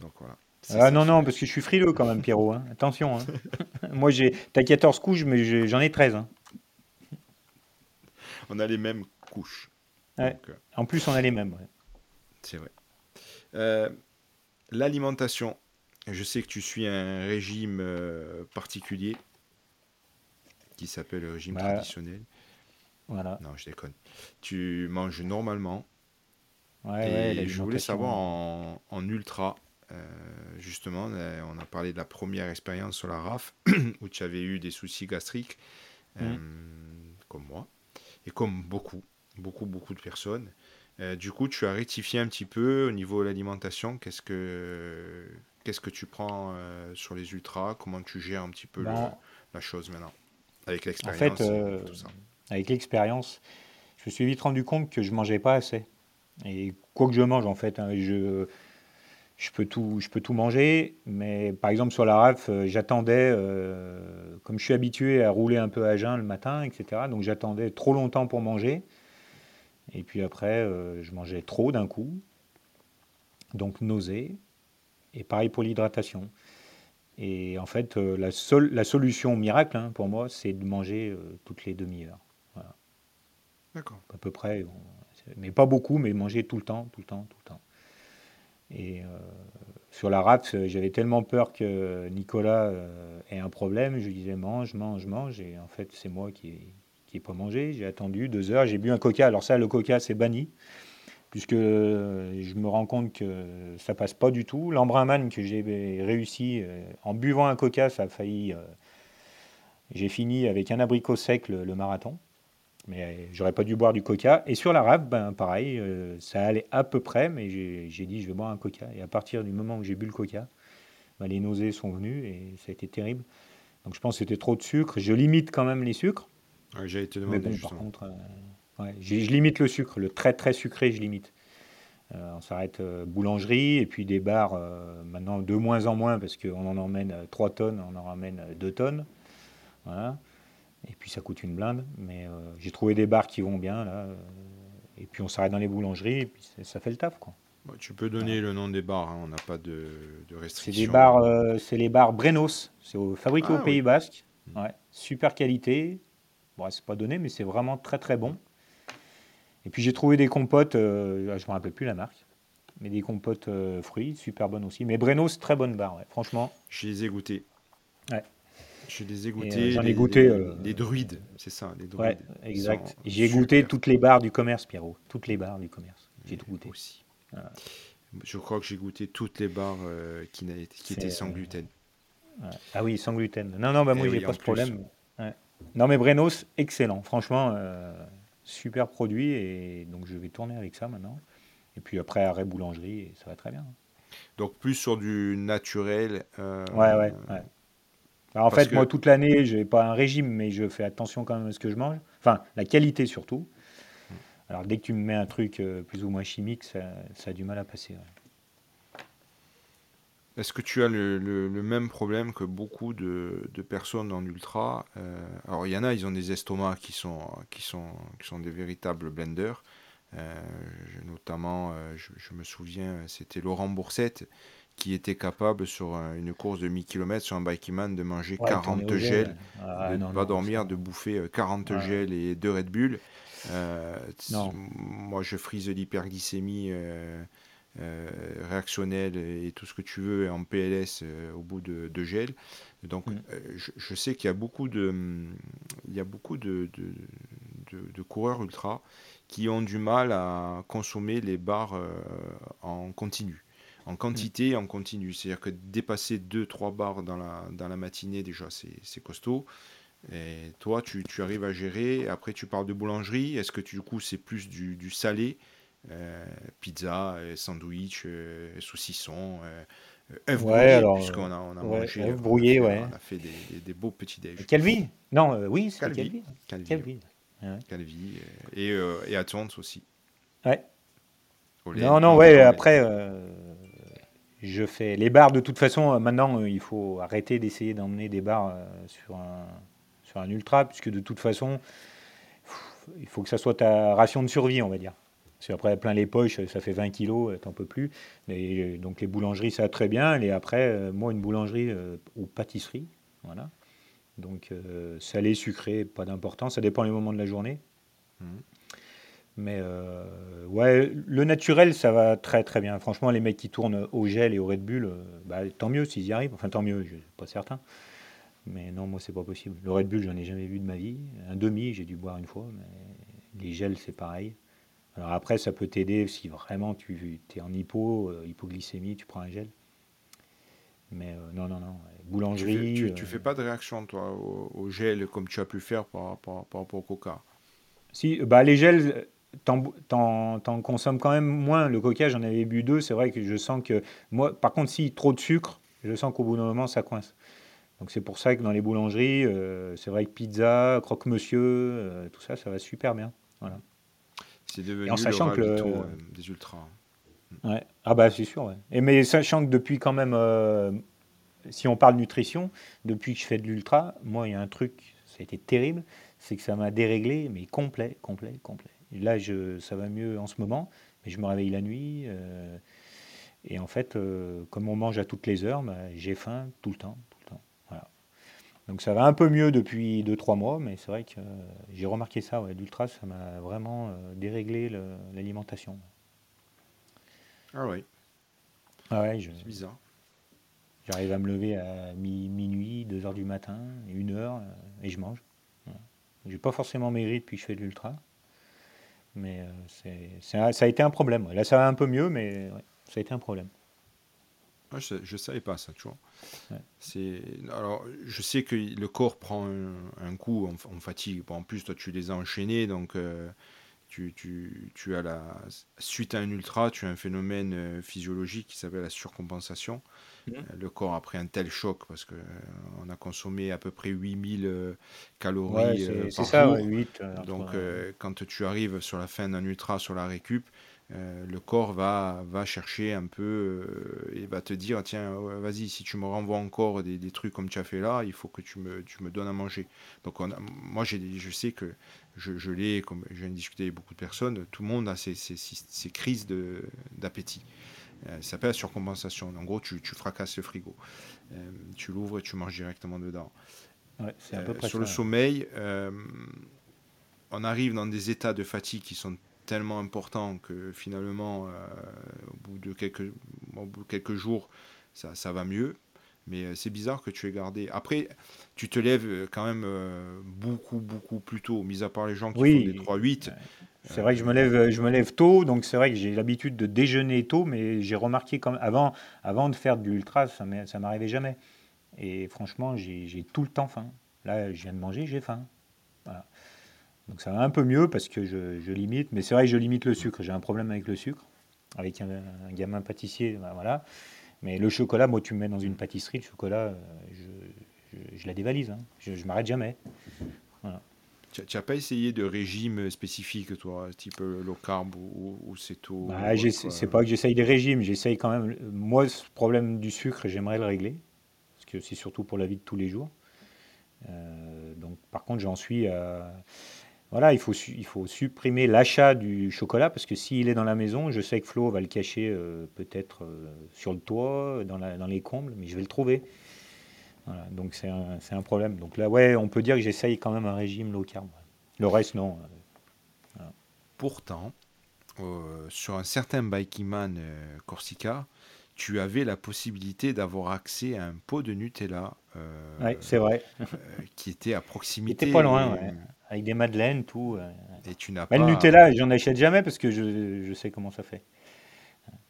Donc voilà. Ah non, non, parce que je suis frileux quand même, Pierrot. hein. Attention. hein. Moi, j'ai, t'as 14 couches, mais j'en ai 13. hein. On a les mêmes couches. Ouais. Donc, euh, En plus, on a les mêmes. ouais. c'est vrai. Euh, L'alimentation. Je sais que tu suis un régime particulier qui s'appelle le régime Bah, traditionnel. Voilà. Non, je déconne. Tu manges normalement. Ouais, ouais, Et je voulais savoir en, en ultra, euh, justement, euh, on a parlé de la première expérience sur la RAF, où tu avais eu des soucis gastriques, euh, comme moi, et comme beaucoup, beaucoup, beaucoup de personnes. Euh, du coup, tu as rectifié un petit peu au niveau de l'alimentation. Qu'est-ce que, qu'est-ce que tu prends euh, sur les ultras? Comment tu gères un petit peu le- Ben, la chose maintenant? Avec En l'expérience fait, et euh, tout ça. avec l'expérience, je me suis vite rendu compte que je mangeais pas assez. Et quoi que je mange, en fait, hein, je, je, peux tout, je peux tout manger. Mais par exemple, sur la RAF, euh, j'attendais, euh, comme je suis habitué à rouler un peu à jeun le matin, etc. Donc j'attendais trop longtemps pour manger. Et puis après, euh, je mangeais trop d'un coup. Donc nausée. Et pareil pour l'hydratation. Et en fait, euh, la, seule, la solution miracle hein, pour moi, c'est de manger euh, toutes les demi-heures. D'accord. À peu près. mais pas beaucoup, mais manger tout le temps, tout le temps, tout le temps. Et euh, sur la euh, j'avais tellement peur que Nicolas euh, ait un problème. Je lui disais mange, mange, mange. Et en fait, c'est moi qui n'ai pas mangé. J'ai attendu deux heures. J'ai bu un coca. Alors ça, le coca, c'est banni. Puisque euh, je me rends compte que ça passe pas du tout. L'embrunman que j'ai réussi euh, en buvant un coca, ça a failli. euh, j'ai fini avec un abricot sec le, le marathon. Mais j'aurais pas dû boire du coca. Et sur la rave, ben, pareil, ça allait à peu près, mais j'ai dit je vais boire un coca. Et à partir du moment où j'ai bu le coca, ben, les nausées sont venues et ça a été terrible. Donc je pense que c'était trop de sucre. Je limite quand même les sucres. Ouais, J'allais te Mais bon, par contre, euh, ouais, je limite le sucre. Le très très sucré, je limite. Euh, on s'arrête euh, boulangerie et puis des bars, euh, maintenant de moins en moins parce qu'on en emmène euh, 3 tonnes, on en ramène 2 tonnes. Voilà. Et puis ça coûte une blinde. Mais j'ai trouvé des bars qui vont bien là. et puis on s'arrête dans les boulangeries et puis ça fait le taf quoi. Bon, tu peux donner le nom des bars, hein, on n'a pas de, de C'est restrictions. des bars, c'est les bars Brenos. C'est au- fabriqué Ah, au Pays. Basque. Ouais, super qualité. Bon, c'est pas donné, mais c'est vraiment très très bon. Et puis j'ai trouvé des compotes, euh, ah, je me rappelle plus la marque, mais des compotes euh, fruits, super bonnes aussi. Mais Brenos, très bonne barre, ouais. franchement. Je les ai goûtés. Ouais. Je les ai euh, goûtés. j'en ai goûté, Les, les druides, c'est ça, les Ouais, druides. exact. J'ai goûté toutes les barres du commerce, Pierrot. Toutes les barres du commerce. J'ai tout goûté. Aussi. Voilà. Je crois que j'ai goûté toutes les bars euh, qui, étaient sans gluten. Ouais. Ah oui, sans gluten. Non, non, bah moi Eh j'ai oui, pas ce plus. problème. Ouais. Non, mais Brenos, excellent. Franchement, euh, super produit. Et donc je vais tourner avec ça maintenant. Et puis après, arrêt boulangerie, et ça va très bien. Donc plus sur du naturel. euh, Ouais, ouais, ouais. Alors, en parce fait, que- moi, toute l'année, je n'ai pas un régime, mais je fais attention quand même à ce que je mange. Enfin, la qualité surtout. Alors, dès que tu me mets un truc euh, plus ou moins chimique, ça, ça a du mal à passer. ouais. Est-ce que tu as le, le- le même problème que beaucoup de, de personnes en ultra euh, Alors, il y en a, ils ont des estomacs qui sont, qui sont, qui sont des véritables blenders. Euh, notamment, euh, je, je me souviens, c'était Laurent Boursette qui était capable sur un- une course de 1000 km sur un bikeman de manger Ouais, 40 tourner au gel. gels, Ah, de ne pas non, dormir, de bouffer euh, 40 Ouais. gels et 2 Red Bull. Moi, je frise l'hyperglycémie euh, réactionnelle et tout ce que tu veux en PLS euh, au bout de, de gel. Donc, Mm. euh, je, je sais qu'il y a beaucoup de, hum, il y a beaucoup de, de, coureurs ultra qui ont du mal à consommer les barres en continu. En quantité et en continu. C'est-à-dire que dépasser 2-3 barres dans la, dans la matinée, déjà, c'est c'est costaud. Et toi, tu, tu arrives à gérer. Après, tu parles de boulangerie. Est-ce que tu, du coup, c'est plus du, du salé Pizza, euh, sandwich, euh, saucisson, euh, euh, œufs Ouais, brouillés, puisqu'on a, on a ouais, mangé. œufs brouillés, ouais. On a fait des, des- des beaux petits déj. Calvi? Non, euh, oui, c'est Calvi. Calvi. Calvi, Calvi. Ouais. Calvi, euh, et, euh, et à Tonnes aussi. Ouais. Non, non, ouais, après, euh, je fais les bars de toute façon. euh, Maintenant, euh, il faut arrêter d'essayer d'emmener des bars euh, sur, un, sur un ultra, puisque de toute façon, pff, il faut que ça soit ta ration de survie, on va dire. Si après, plein les poches, ça fait 20 kilos, t'en peux plus. Et donc les boulangeries, ça très bien. Et après, moi, une boulangerie ou pâtisserie, voilà. Donc salé, sucré, pas d'importance. Ça dépend des moments de la journée. Mmh. Mais euh, ouais, le naturel, ça va très très bien. Franchement, les mecs qui tournent au gel et au Red Bull, euh, bah, tant mieux s'ils y arrivent. Enfin, tant mieux, je suis pas certain. Mais non, moi, c'est pas possible. Le Red Bull, j'en ai jamais vu de ma vie. Un demi, j'ai dû boire une fois, mais les gels, c'est pareil. Alors après, ça peut t'aider si vraiment tu es en hypo, euh, hypoglycémie, tu prends un gel. Mais non, non, non. Boulangerie. Tu, tu, fais pas de réaction, toi, au, gel comme tu as pu faire par, par, par rapport au coca? Si, bah, les gels, t'en, consommes quand même moins. Le coca, j'en avais bu deux. C'est vrai que je sens que moi, par contre, si trop de sucre, je sens qu'au bout d'un moment, ça coince. Donc c'est pour ça que dans les boulangeries, euh, c'est vrai que pizza, croque-monsieur, euh, tout ça, ça va super bien. Voilà. C'est devenu en sachant que euh, des ultras. Ouais. Ah bah c'est sûr. Ouais. Et mais sachant que depuis quand même, si on parle nutrition, depuis que je fais de l'ultra, moi il y a un truc, ça a été terrible, c'est que ça m'a déréglé, mais complet, complet, complet là, je, ça va mieux en ce moment, mais je me réveille la nuit. Euh, et en fait, euh, comme on mange à toutes les heures, bah, j'ai faim tout le temps. Tout le temps voilà. Donc ça va un peu mieux depuis 2-3 mois, mais c'est vrai que j'ai remarqué ça. Ouais, L'ultra, ça m'a vraiment euh, déréglé l'alimentation. Ah oui. Ah ouais, c'est bizarre. J'arrive à me lever à minuit, 2 heures du matin, 1 heure, et je mange. Voilà. J'ai pas forcément maigri depuis que je fais de l'ultra. Mais euh, ça a été un problème. Là, ça va un peu mieux, mais ça a été un problème. Je ne savais pas ça, tu vois. C'est, alors, je sais que le corps prend un, coup en, fatigue. en plus, toi, tu les as enchaînés, donc euh, tu, tu, tu, as la... Suite à un ultra, tu as un phénomène euh, physiologique qui s'appelle la surcompensation. Mmh. Euh, le corps a pris un tel choc parce qu'on euh, a consommé à peu près 8000 euh, calories par ça, jour. 8, Donc quand tu arrives sur la fin d'un ultra, sur la récup, le corps va, va chercher un peu et va te dire tiens vas-y si tu me renvoies encore des, des, trucs comme tu as fait là il faut que tu me, tu me donnes à manger donc on moi je sais que je, je l'ai comme je viens de discuter avec beaucoup de personnes tout le monde a ces, ces, ces crises d'appétit euh, ça s'appelle la surcompensation. En gros, tu, fracasses le frigo. Euh, tu l'ouvres et tu manges directement dedans. Euh, sur le sommeil, on arrive dans des états de fatigue qui sont tellement importants que finalement, au, bout de quelques, quelques jours, ça, ça va mieux. Mais c'est bizarre que tu aies gardé. Après, tu te lèves quand même beaucoup, beaucoup plus tôt, mis à part les gens qui font des 3-8. C'est vrai que je me lève, je me lève tôt, donc c'est vrai que j'ai l'habitude de déjeuner tôt, mais j'ai remarqué quand avant, avant de faire de l'ultra, ça ne m'arrivait jamais. Et franchement, j'ai tout le temps faim. Là, je viens de manger, j'ai faim. Voilà. Donc ça va un peu mieux parce que je, je limite, mais c'est vrai que je limite le sucre. J'ai un problème avec le sucre, avec un, gamin pâtissier, ben voilà. Mais le chocolat, moi, tu me mets dans une pâtisserie, le chocolat, euh, je, je, la dévalise. Hein. Je, ne m'arrête jamais. Voilà. Tu n'as pas essayé de régime spécifique, toi, type low carb ou, ou céto bah, C'est pas que j'essaye des régimes, j'essaye quand même. Moi, ce problème du sucre, j'aimerais le régler, parce que c'est surtout pour la vie de tous les jours. Euh, donc, par contre, j'en suis à. Voilà, il faut, il faut supprimer l'achat du chocolat parce que s'il est dans la maison, je sais que Flo va le cacher euh, peut-être euh, sur le toit, dans, la, dans les combles, mais je vais le trouver donc c'est un, un, problème. Donc là, ouais, on peut dire que j'essaye quand même un régime low carb. Le reste, non. Pourtant, euh, sur un certain Bikeman euh, Corsica, tu avais la possibilité d'avoir accès à un pot de Nutella. Oui, c'est vrai. qui était à proximité. Qui pas loin, ouais. Avec des madeleines, tout. Et tu n'as pas. Le Nutella, j'en achète jamais parce que je, je, sais comment ça fait.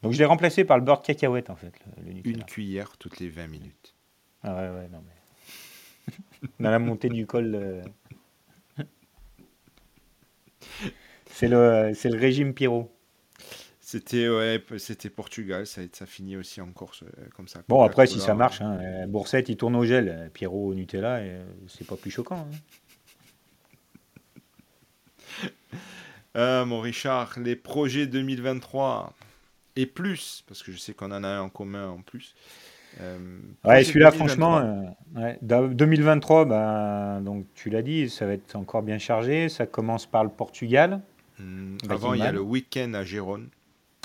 Donc je l'ai remplacé par le beurre de cacahuète, en fait. Le, Une cuillère toutes les 20 minutes. Ah ouais, ouais, non, mais. Dans la montée du col. Euh, c'est le, c'est le régime Pierrot. C'était ouais, c'était Portugal, ça, ça finit aussi en Corse euh, comme ça. Bon, après, si ça marche, hein, euh, Boursette, il tourne au gel, Pierrot au Nutella, c'est pas plus choquant. Hein. Mon Richard, les projets 2023 et plus, parce que je sais qu'on en a un en commun en plus. Euh, ouais, celui-là, franchement, 2023, euh, bah, donc tu l'as dit, ça va être encore bien chargé. Ça commence par le Portugal. Hmm, Avant, il y a le week-end à Gérone.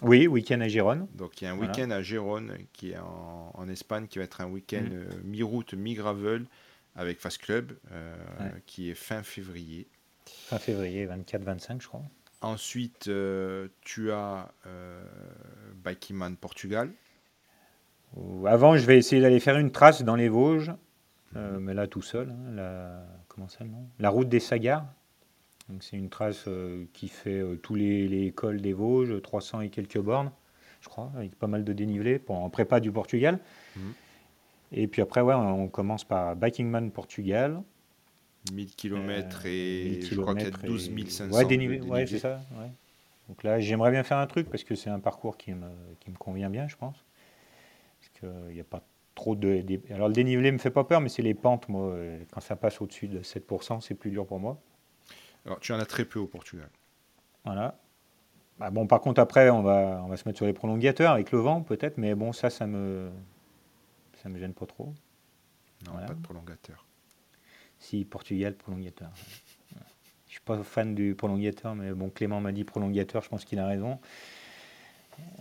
Oui, week-end à Gérone. Donc il y a un Voilà. week-end à Gérone qui est en, en Espagne qui va être un week-end Mhm. euh, mi-route, mi-gravel avec Fast Club euh, Ouais. qui est fin février. Fin février, 24-25, je crois. Ensuite, euh, tu as euh, Portugal. Avant, je vais essayer d'aller faire une trace dans les Vosges, euh, mais là tout seul. hein, la, comment ça le nom? La route des Sagars. C'est une trace euh, qui fait tous les, les cols des Vosges, 300 et quelques bornes, je crois, avec pas mal de dénivelé pour, en prépa du Portugal. Mhm. Et puis après, ouais, on commence par Bikingman Portugal. 1000 km Euh, et 1000 je crois qu'il y a kilomètres 12 et- 500 Ouais, dénivelé, ouais, c'est ça. ouais. Donc là, j'aimerais bien faire un truc parce que c'est un parcours qui me, qui me convient bien, je pense. Parce qu'il n'y a pas trop de. Alors le dénivelé me fait pas peur, mais c'est les pentes, moi. euh, Quand ça passe au-dessus de 7%, c'est plus dur pour moi. Alors tu en as très peu au Portugal. Voilà. Bah, bon, par contre, après, on va, on va se mettre sur les prolongateurs avec le vent, peut-être, mais bon, ça, ça me. Ça me gêne pas trop. Non, Voilà. pas de prolongateur. Si, Portugal, prolongateur. Je suis pas fan du prolongateur, mais bon, Clément m'a dit prolongateur, je pense qu'il a raison.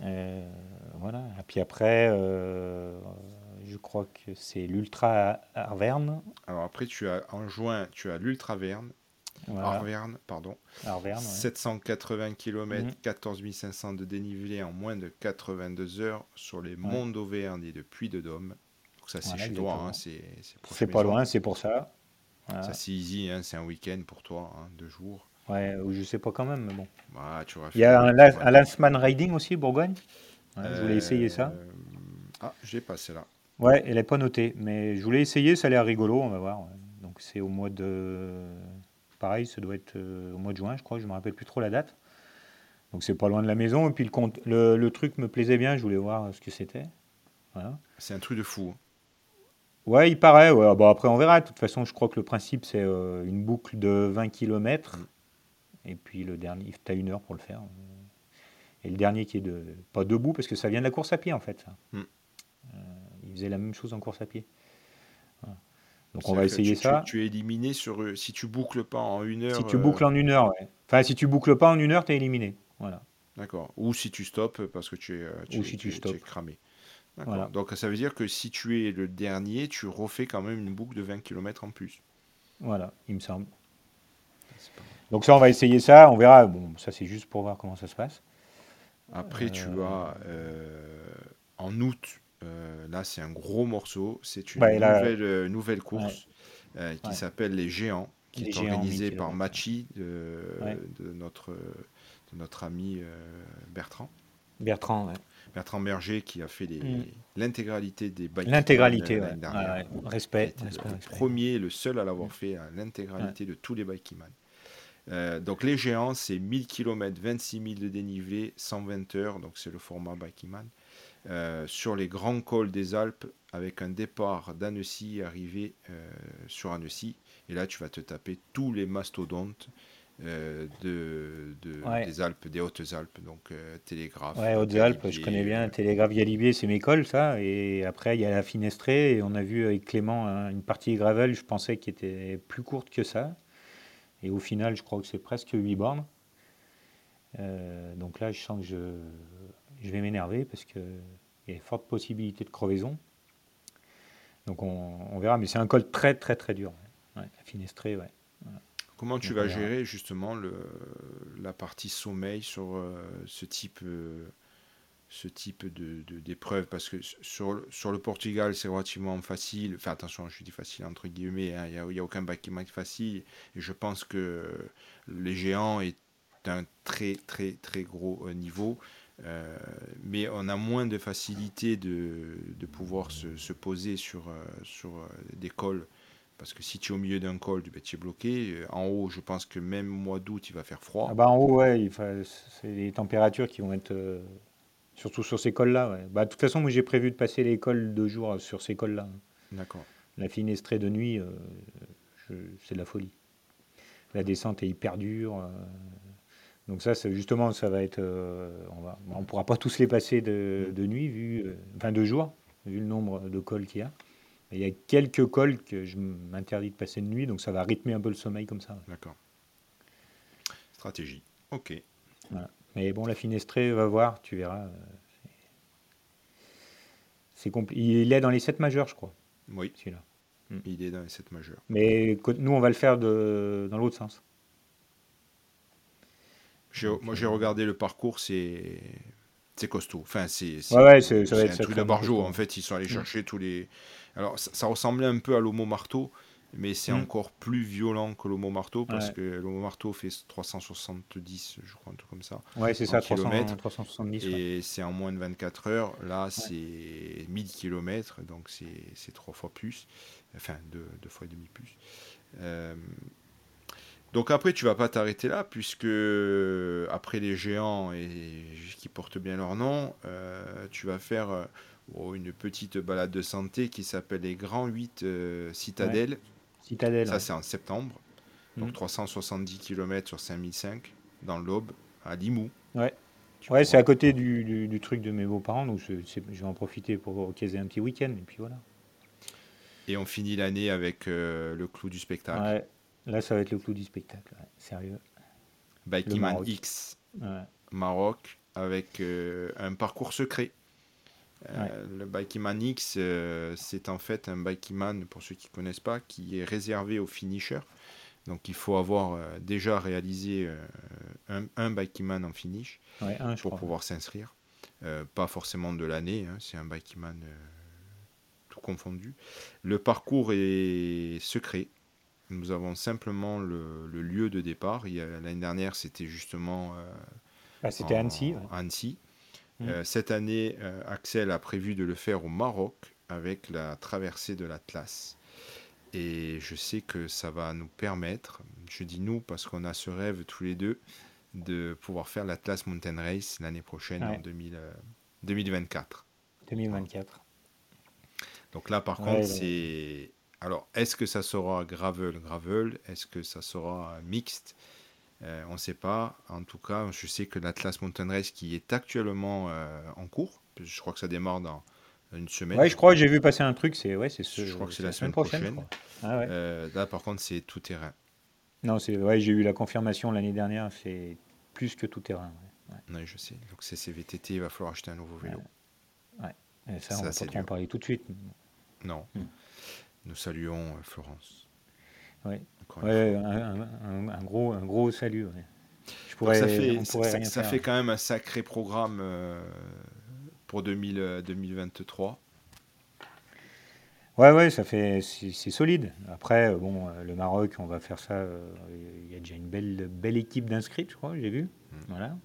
Euh, voilà. Et puis après, euh, je crois que c'est l'Ultra Arverne. Alors après, tu as en juin, tu as l'Ultra Verne, Voilà. Arverne, pardon. Arverne, ouais. 780 km, Mhm. 14 500 de dénivelé en moins de 82 heures sur les monts d'Auvergne et de Puy-de-Dôme. Donc ça, c'est Voilà, chez toi, hein, c'est c'est pas maison. loin, c'est pour ça. Voilà. Ça, c'est easy, hein, c'est un week-end pour toi, hein, deux jours. Ouais, ou je sais pas quand même, mais bon. Bah, tu Il y a un, auras- un Lanceman Riding aussi, Bourgogne? Ouais, Je voulais essayer ça. Euh, Ah, j'ai passé là. Ouais, elle n'est pas notée, mais je voulais essayer, ça a l'air rigolo, on va voir. Donc c'est au mois de... Pareil, ça doit être euh, au mois de juin, je crois, je me rappelle plus trop la date. Donc c'est pas loin de la maison, et puis le, compte, le, le truc me plaisait bien, je voulais voir ce que c'était. Voilà. C'est un truc de fou. hein. Ouais, il paraît, ouais. Bon, après on verra. De toute façon, je crois que le principe c'est euh, une boucle de 20 km, et puis le dernier, tu as une heure pour le faire. Et le dernier qui est de... pas debout, parce que ça vient de la course à pied en fait. ça. Mm. Euh, il faisait la même chose en course à pied. Voilà. Donc on va essayer tu, ça. Tu, tu es éliminé sur. euh, Si tu boucles pas en une heure. Si tu boucles en une heure, ouais. Enfin, si tu boucles pas en une heure, tu es éliminé. Voilà. D'accord. Ou si tu stoppes parce que tu es, tu Ou si tu tu es- cramé. Voilà. Donc ça veut dire que si tu es le dernier, tu refais quand même une boucle de 20 km en plus. Voilà, il me semble. Pas mal. Donc ça, on va essayer ça. On verra. Bon, ça c'est juste pour voir comment ça se passe. Après, tu Euh, as euh, en août, euh, là c'est un gros morceau, c'est une nouvelle, euh, nouvelle course euh, qui Ouais. s'appelle Les Géants, qui Les est Géants, organisée 1000 par. Machi, de, Ouais. de notre, de notre ami euh, Bertrand. Bertrand, ouais. Bertrand Berger qui a fait Mm. l'intégralité des bikes L'intégralité, ouais. Respect, le respect. premier, le seul à l'avoir fait à l'intégralité de tous les Bikeman. Euh, donc les géants, c'est 1000 km, 26 000 de dénivelé, 120 heures, donc c'est le format Bikeman, euh, sur les grands cols des Alpes, avec un départ d'Annecy, arrivé euh, sur Annecy, et là tu vas te taper tous les mastodontes euh, de, de- Ouais. des Alpes, des Hautes-Alpes, donc euh, Télégraphe. Ouais, Hautes-Alpes, je connais bien. euh, Télégraphe Galibier, c'est mes cols, ça. Et après, il y a la Finestrée. Et on a vu avec Clément hein, une partie gravel, je pensais, qui était plus courte que ça. Et au final, je crois que c'est presque 8 bornes. Euh, donc là, je sens que je, je vais m'énerver parce qu'il y a une forte possibilité de crevaison. Donc on, on verra. Mais c'est un col très, très, très dur. Ouais, la Finestrée, ouais. Comment tu vas gérer justement le, la partie sommeil sur euh, ce type, euh, ce type de, d'épreuve? Parce que sur, le- sur le Portugal, c'est relativement facile. Enfin, attention, je dis facile entre guillemets. hein, Il n'y a, a aucun bâtiment facile. Et je pense que les géants est un très, très, très gros euh, niveau. Euh, mais on a moins de facilité de, de pouvoir se, se poser sur, sur des cols parce que si tu es au milieu d'un col, ben, tu es bloqué. Euh, En haut, je pense que même au mois d'août, il va faire froid. Ah bah en haut, ouais, il fa- c'est les températures qui vont être. euh, surtout sur ces cols-là. ouais. Bah, de toute façon, moi j'ai prévu de passer les cols deux jours sur ces cols-là. D'accord. La finestrée de nuit, euh, je- c'est de la folie. La descente est hyper dure. euh, donc ça, justement, ça va être. euh, on va, on pourra pas tous les passer de, de nuit, vu, euh, enfin de jour, vu le nombre de cols qu'il y a. Il y a quelques cols que je m'interdis de passer de nuit, donc ça va rythmer un peu le sommeil comme ça. D'accord. Stratégie. Ok. Mais bon, la Finestrée, va voir, tu verras. euh, C'est compliqué. Il est dans les 7 majeurs, je crois, Oui, celui-là. il est dans les 7 majeurs. Mais nous, on va le faire de... dans l'autre sens. J'ai- Donc, moi, j'ai euh, regardé le parcours, c'est c'est costaud. Enfin, c'est Ouais, un truc de barjo. En fait, ils sont allés Mm. chercher tous les. Alors, ça, ça ressemblait un peu à l'homo marteau, mais c'est Mm. encore plus violent que l'homo marteau parce Ouais. que l'homo marteau fait 370, je crois, un truc comme ça. Ouais, c'est ça, 300, kilomètres. 370. ouais. Et c'est en moins de 24 heures. Là, c'est 1000 km, donc c'est trois fois plus. Enfin, deux, deux fois et demi plus. Euh, donc après, tu vas pas t'arrêter là, puisque après les géants et qui portent bien leur nom, euh, tu vas faire euh, oh, une petite balade de santé qui s'appelle les Grands 8 euh, Citadelles. Citadelle. Ça, ouais. c'est en septembre. Donc Mhm. 370 km sur 5005 dans l'Aube, à Limoux. Ouais. Tu Ouais, c'est à côté du, du- du truc de mes beaux-parents, donc je, vais en profiter pour caser un petit week-end, et puis voilà. Et on finit l'année avec euh, le clou du spectacle. Ouais. Là, ça va être le clou du spectacle, ouais. sérieux. Bikiman. X Ouais. Maroc avec euh, un parcours secret. Euh, Le Bikiman X, euh, c'est en fait un Bikiman, pour ceux qui ne connaissent pas, qui est réservé aux finishers. Donc il faut avoir euh, déjà réalisé un, un Bikiman en finish Ouais, un, je pour crois. pouvoir s'inscrire. Pas forcément de l'année, hein, c'est un Bikiman tout confondu. Le parcours est secret. Nous avons simplement le, le lieu de départ. L'année dernière, c'était justement euh, Ah, c'était Annecy. ouais. Annecy. Mm. Euh, cette année, euh, Axel a prévu de le faire au Maroc avec la traversée de l'Atlas. Et je sais que ça va nous permettre, je dis nous parce qu'on a ce rêve tous les deux, de pouvoir faire l'Atlas Mountain Race l'année prochaine Ouais. en 2000, euh, 2024. 2024. Donc là, par Ouais, contre, ouais. c'est. Alors, est-ce que ça sera gravel, gravel? Est-ce que ça sera mixte? Euh, On ne sait pas. En tout cas, je sais que l'Atlas Mountain Race qui est actuellement euh, en cours, je crois que ça démarre dans une semaine. Ouais, je crois que j'ai vu passer un truc, c'est ouais, c'est ce- Je crois que c'est la la semaine prochaine. Ah ouais. Euh, là, par contre, c'est tout terrain. Non, c'est ouais, j'ai eu la confirmation l'année dernière, c'est plus que tout terrain. ouais. Oui, je sais. Donc, c'est CVTT, il va falloir acheter un nouveau vélo. Et ça, Ça, on va pas en parler tout de suite. Non. Mm. Nous saluons Florence. Ouais. Un, un- un gros, un gros salut. ouais. Je Donc, pourrais, ça fait, ça, fait quand même un sacré programme euh, pour 2000, euh, 2023. Ouais, ouais, ça fait, c'est solide. Après, euh, bon, le Maroc, on va faire ça. euh, Il y a déjà une belle, belle équipe d'inscrits, je crois, j'ai vu. Voilà.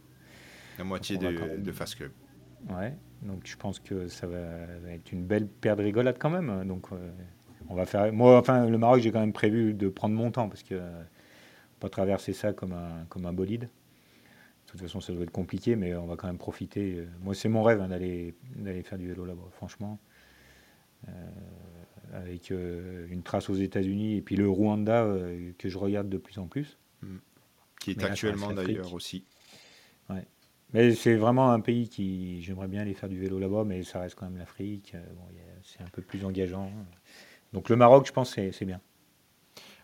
La moitié de, de Fast Club. Ouais. Donc, je pense que ça va, être une belle paire de rigolade quand même. Donc, euh, on va faire. Moi, enfin, le Maroc, j'ai quand même prévu de prendre mon temps parce que euh, pas traverser ça comme un, comme un bolide. De toute façon, ça doit être compliqué, mais on va quand même profiter. euh, Moi, c'est mon rêve hein, d'aller d'aller faire du vélo là-bas, franchement. Euh, avec euh, une trace aux États-Unis et puis le Rwanda que je regarde de plus en plus. qui est Mais actuellement d'ailleurs aussi. Mais c'est vraiment un pays qui j'aimerais bien aller faire du vélo là-bas, mais ça reste quand même l'Afrique. bon, c'est un peu plus engageant. Donc le Maroc, je pense, c'est bien.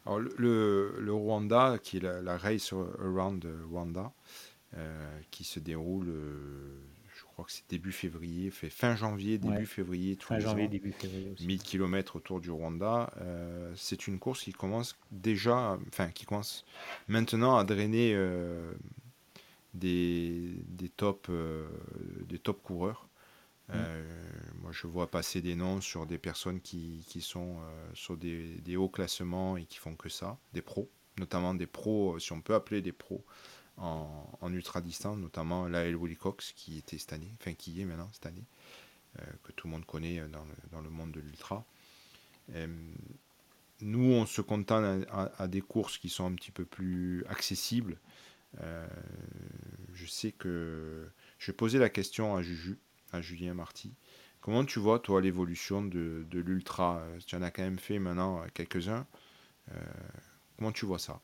Alors, le, Rwanda, qui est la, la Race Around Rwanda, euh, qui se déroule, euh, je crois que c'est début février, fait fin janvier, début Ouais. février, tous Fin les janvier, ans. début février aussi. 1000 km autour du Rwanda. Euh, c'est une course qui commence déjà, enfin qui commence maintenant à drainer des, des top des top coureurs. Euh, moi, je vois passer des noms sur des personnes qui, sont euh, sur des, hauts classements et qui font que ça, des pros, notamment des pros, euh, si on peut appeler des pros en, en ultra distance, notamment Lael Wilcox qui était cette année, enfin qui est maintenant cette année, que tout le monde connaît dans le, monde de l'ultra. Nous, on se contente à, à- des courses qui sont un petit peu plus accessibles. Je sais que je posais la question à Juju, à Julien Marty. Comment tu vois, toi, l'évolution de, l'ultra? Euh, Tu en as quand même fait maintenant euh, quelques-uns. Euh, comment tu vois ça?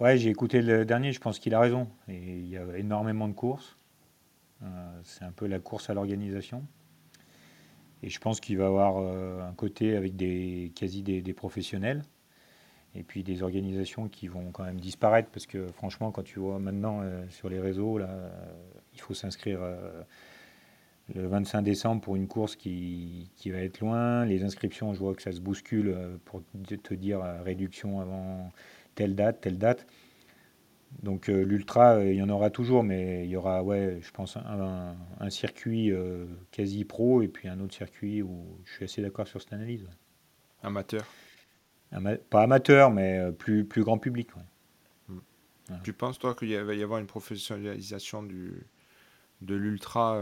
Ouais, j'ai écouté le dernier, je pense qu'il a raison. Et il y a énormément de courses. C'est un peu la course à l'organisation. Et je pense qu'il va avoir un côté avec des quasi des, des professionnels. et puis des organisations qui vont quand même disparaître parce que franchement, quand tu vois maintenant sur les réseaux, là, il faut s'inscrire le 25 décembre pour une course qui, qui, va être loin. Les inscriptions, je vois que ça se bouscule pour te dire réduction avant telle date, telle date. Donc euh, l'ultra, euh, il y en aura toujours, mais il y aura, ouais, je pense, un, circuit euh, quasi pro et puis un autre circuit où je suis assez d'accord sur cette analyse. Amateur Pas amateur, mais plus, plus grand public. Hmm. Tu penses, toi, qu'il va y avoir une professionnalisation du, de l'ultra,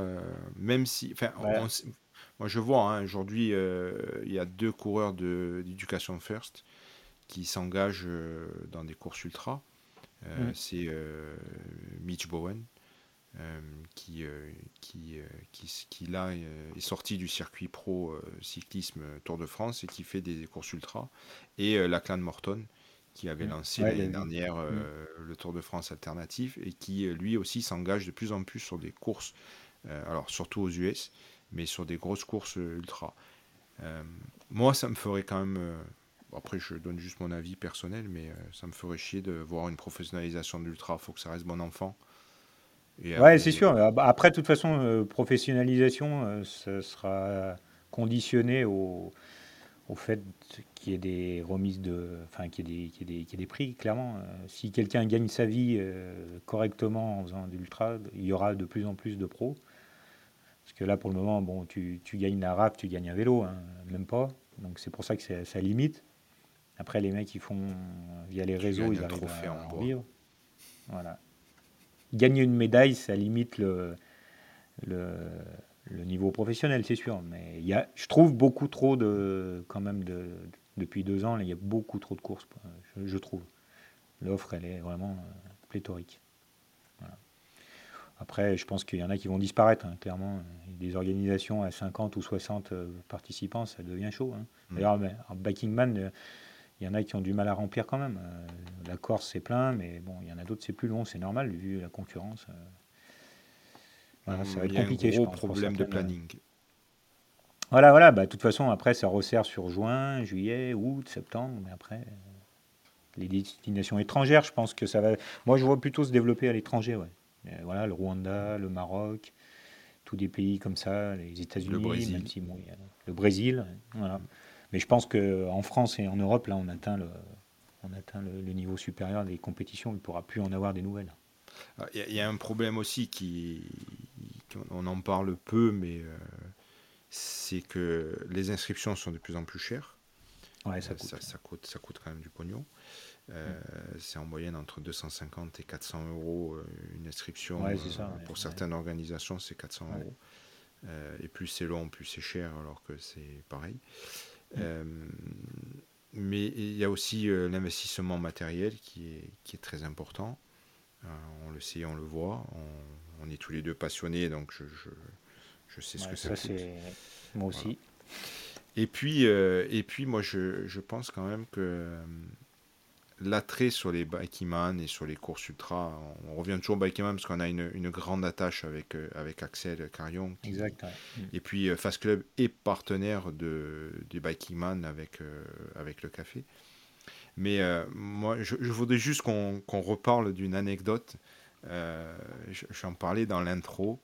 même si. Enfin, moi, je vois, hein, aujourd'hui, il y a deux coureurs d'éducation first qui s'engagent dans des courses ultra. Euh, mm. C'est euh, Mitch Bowen. Euh, qui, qui, qui, qui, là est sorti du circuit pro cyclisme Tour de France et qui fait des courses ultra. Et la Clan Morton, qui avait mm. lancé l'année dernière mm. le Tour de France alternatif et qui lui aussi s'engage de plus en plus sur des courses, alors surtout aux US, mais sur des grosses courses ultra. moi, ça me ferait quand même après, je donne juste mon avis personnel, mais euh, ça me ferait chier de voir une professionnalisation de l'ultra. Il faut que ça reste bon enfant. Et ouais, c'est sûr. Ah, bah, après, de toute façon, euh, professionnalisation, euh, ça sera conditionné au, au fait qu'il y ait des remises de. Enfin, qu'il y, ait des, prix, clairement. si quelqu'un gagne sa vie correctement en faisant de l'ultra, il y aura de plus en plus de pros. Parce que là, pour le moment, bon, tu, tu gagnes la RAF, tu gagnes un vélo, hein, même pas. Donc c'est pour ça que ça limite. Après, les mecs, ils font via les réseaux, ils arrivent à en vivre. Voilà. Gagner une médaille, ça limite le, le, niveau professionnel, c'est sûr. Mais il y a, je trouve beaucoup trop de, quand même, de, depuis deux ans, il y a beaucoup trop de courses, je, trouve. L'offre, elle est vraiment euh, pléthorique. Après, je pense qu'il y en a qui vont disparaître, hein, clairement. Des organisations à 50 ou 60 euh, participants, ça devient chaud. Hein. Mm. D'ailleurs, en Backing Man, euh, il y en a qui ont du mal à remplir quand même. La Corse, c'est plein, mais bon, il y en a d'autres, c'est plus long, c'est normal, vu la concurrence. Euh. Voilà, ça va être compliqué, je pense. problème de euh. planning. Voilà, voilà. Bah, de toute façon, après, ça resserre sur juin, juillet, août, septembre, mais après, les destinations étrangères, je pense que ça va. Moi, je vois plutôt se développer à l'étranger, ouais. voilà, le Rwanda, le Maroc, tous des pays comme ça, les États-Unis, le Brésil, le Brésil, voilà. Mais je pense qu'en France et en Europe, là, on atteint le, on atteint le, niveau supérieur des compétitions. Il ne pourra plus en avoir des nouvelles. Ah, il y, a un problème aussi qui, on en parle peu, mais euh, c'est que les inscriptions sont de plus en plus chères. Ouais, ça, coûte. Ça, coûte, ça coûte quand même du pognon. Euh, c'est en moyenne entre 250 et 400 euros euh, une inscription. pour certaines organisations, c'est 400 euros. et plus c'est long, plus c'est cher, alors que c'est pareil. Euh, mais il y a aussi euh, l'investissement matériel qui est, qui est très important. Euh, on le sait, on le voit. On, est tous les deux passionnés, donc je, je, je sais ce que ça, ça coûte. Moi aussi. Et puis, et puis moi, je, je, pense quand même que l'attrait sur les Bikeman et sur les courses ultra, on, revient toujours au Bikeman parce qu'on a une, une, grande attache avec, euh, avec Axel Carion. exact. Et puis euh, Fast Club est partenaire de, des Bikingman avec, euh, avec le café. Mais moi, je, voudrais juste qu'on reparle d'une anecdote. J'en parlais dans l'intro.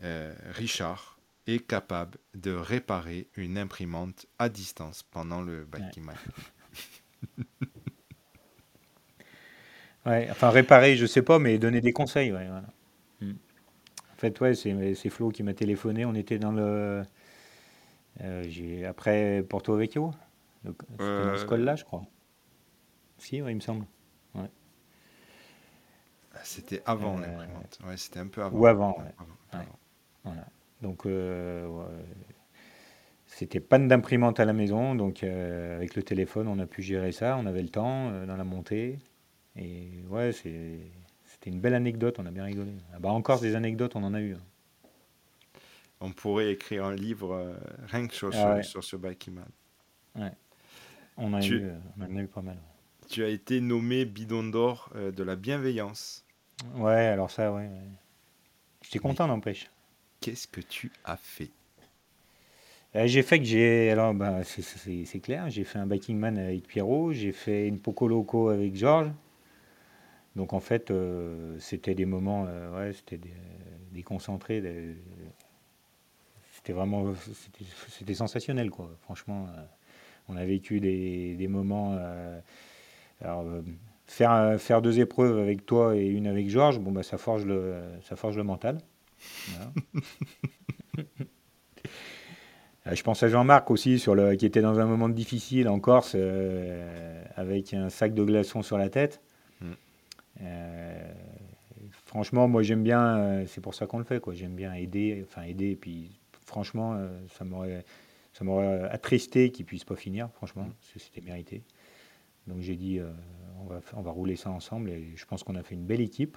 Richard est capable de réparer une imprimante à distance pendant le Bikingman. Ouais, enfin réparer, je sais pas, mais donner des conseils. Ouais, voilà. Hmm. En fait, ouais, c'est Flo qui m'a téléphoné. On était dans le. Euh, j'ai après Porto Vecchio. C'était dans ce col-là, je crois. Si, ouais, il me semble. Ouais. C'était avant euh, l'imprimante. Ouais, c'était un peu avant. Ou avant. Voilà. Donc, euh, c'était panne d'imprimante à la maison. Donc, euh, avec le téléphone, on a pu gérer ça. On avait le temps dans la montée. Et ouais, c'était une belle anecdote, on a bien rigolé. Ah bah encore des anecdotes, on en a eu. Hein. On pourrait écrire un livre euh, rien que sur, ah sur, ce Bikiman. Ouais. On, a eu, euh, on en a eu pas mal. Tu as été nommé bidon d'or euh, de la bienveillance. Ouais, alors ça, ouais. J'étais content, n'empêche. Qu'est-ce que tu as fait? Euh, j'ai fait que j'ai. Alors, bah, c'est- clair, j'ai fait un Biking Man avec Pierrot, j'ai fait une Poco Loco avec Georges. Donc, en fait, euh, c'était des moments, ouais, c'était des, des concentrés. des- C'était vraiment. C'était sensationnel, quoi. Franchement, on a vécu des, des moments. Alors, euh, faire, faire deux épreuves avec toi et une avec Georges, bon, bah, ça forge le, ça forge le mental. Voilà. Euh, Je pense à Jean-Marc aussi, sur le, qui était dans un moment difficile en Corse, euh, avec un sac de glaçons sur la tête. Mm. Euh, franchement, moi j'aime bien, euh, c'est pour ça qu'on le fait, quoi. J'aime bien aider, enfin aider, et puis franchement, ça m'aurait, ça m'aurait attristé qu'il puisse pas finir, franchement, Mm. parce que c'était mérité. Donc j'ai dit, euh, on va, on va rouler ça ensemble, et je pense qu'on a fait une belle équipe.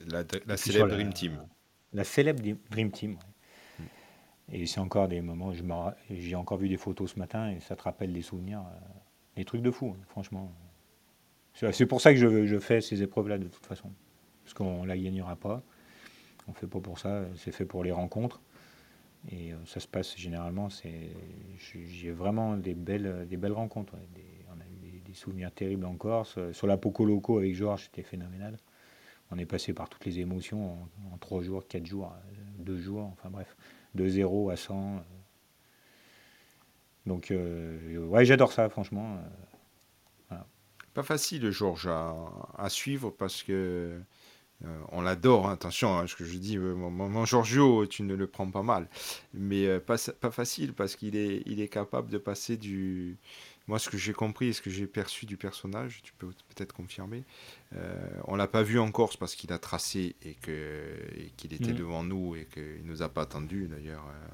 La, célèbre la, Dream Team. la célèbre Dream Team. ouais. Et c'est encore des moments, j'ai encore vu des photos ce matin et ça te rappelle des souvenirs, euh, des trucs de fou, hein, franchement. C'est pour ça que je, je fais ces épreuves-là de toute façon. Parce qu'on ne la gagnera pas. On ne fait pas pour ça, c'est fait pour les rencontres. Et euh, ça se passe généralement, j'ai vraiment des belles, des belles rencontres. ouais. Des- souvenirs terribles en Corse. Sur la Poco Loco avec Georges, c'était phénoménal. On est passé par toutes les émotions en, en trois jours, quatre jours, euh, deux jours, enfin bref, de 0 à 100. euh. Donc, euh, ouais, j'adore ça, franchement. euh. Pas facile, Georges, à, suivre parce que on l'adore. hein, attention, hein, ce que je dis, mon, Giorgio, tu ne le prends pas mal. Mais pas, pas facile parce qu'il est, il est capable de passer du. Moi, ce que j'ai compris et ce que j'ai perçu du personnage, tu peux peut-être confirmer. euh, on l'a pas vu en Corse parce qu'il a tracé et qu'il était Mhm. devant nous et qu'il nous a pas attendu d'ailleurs. euh,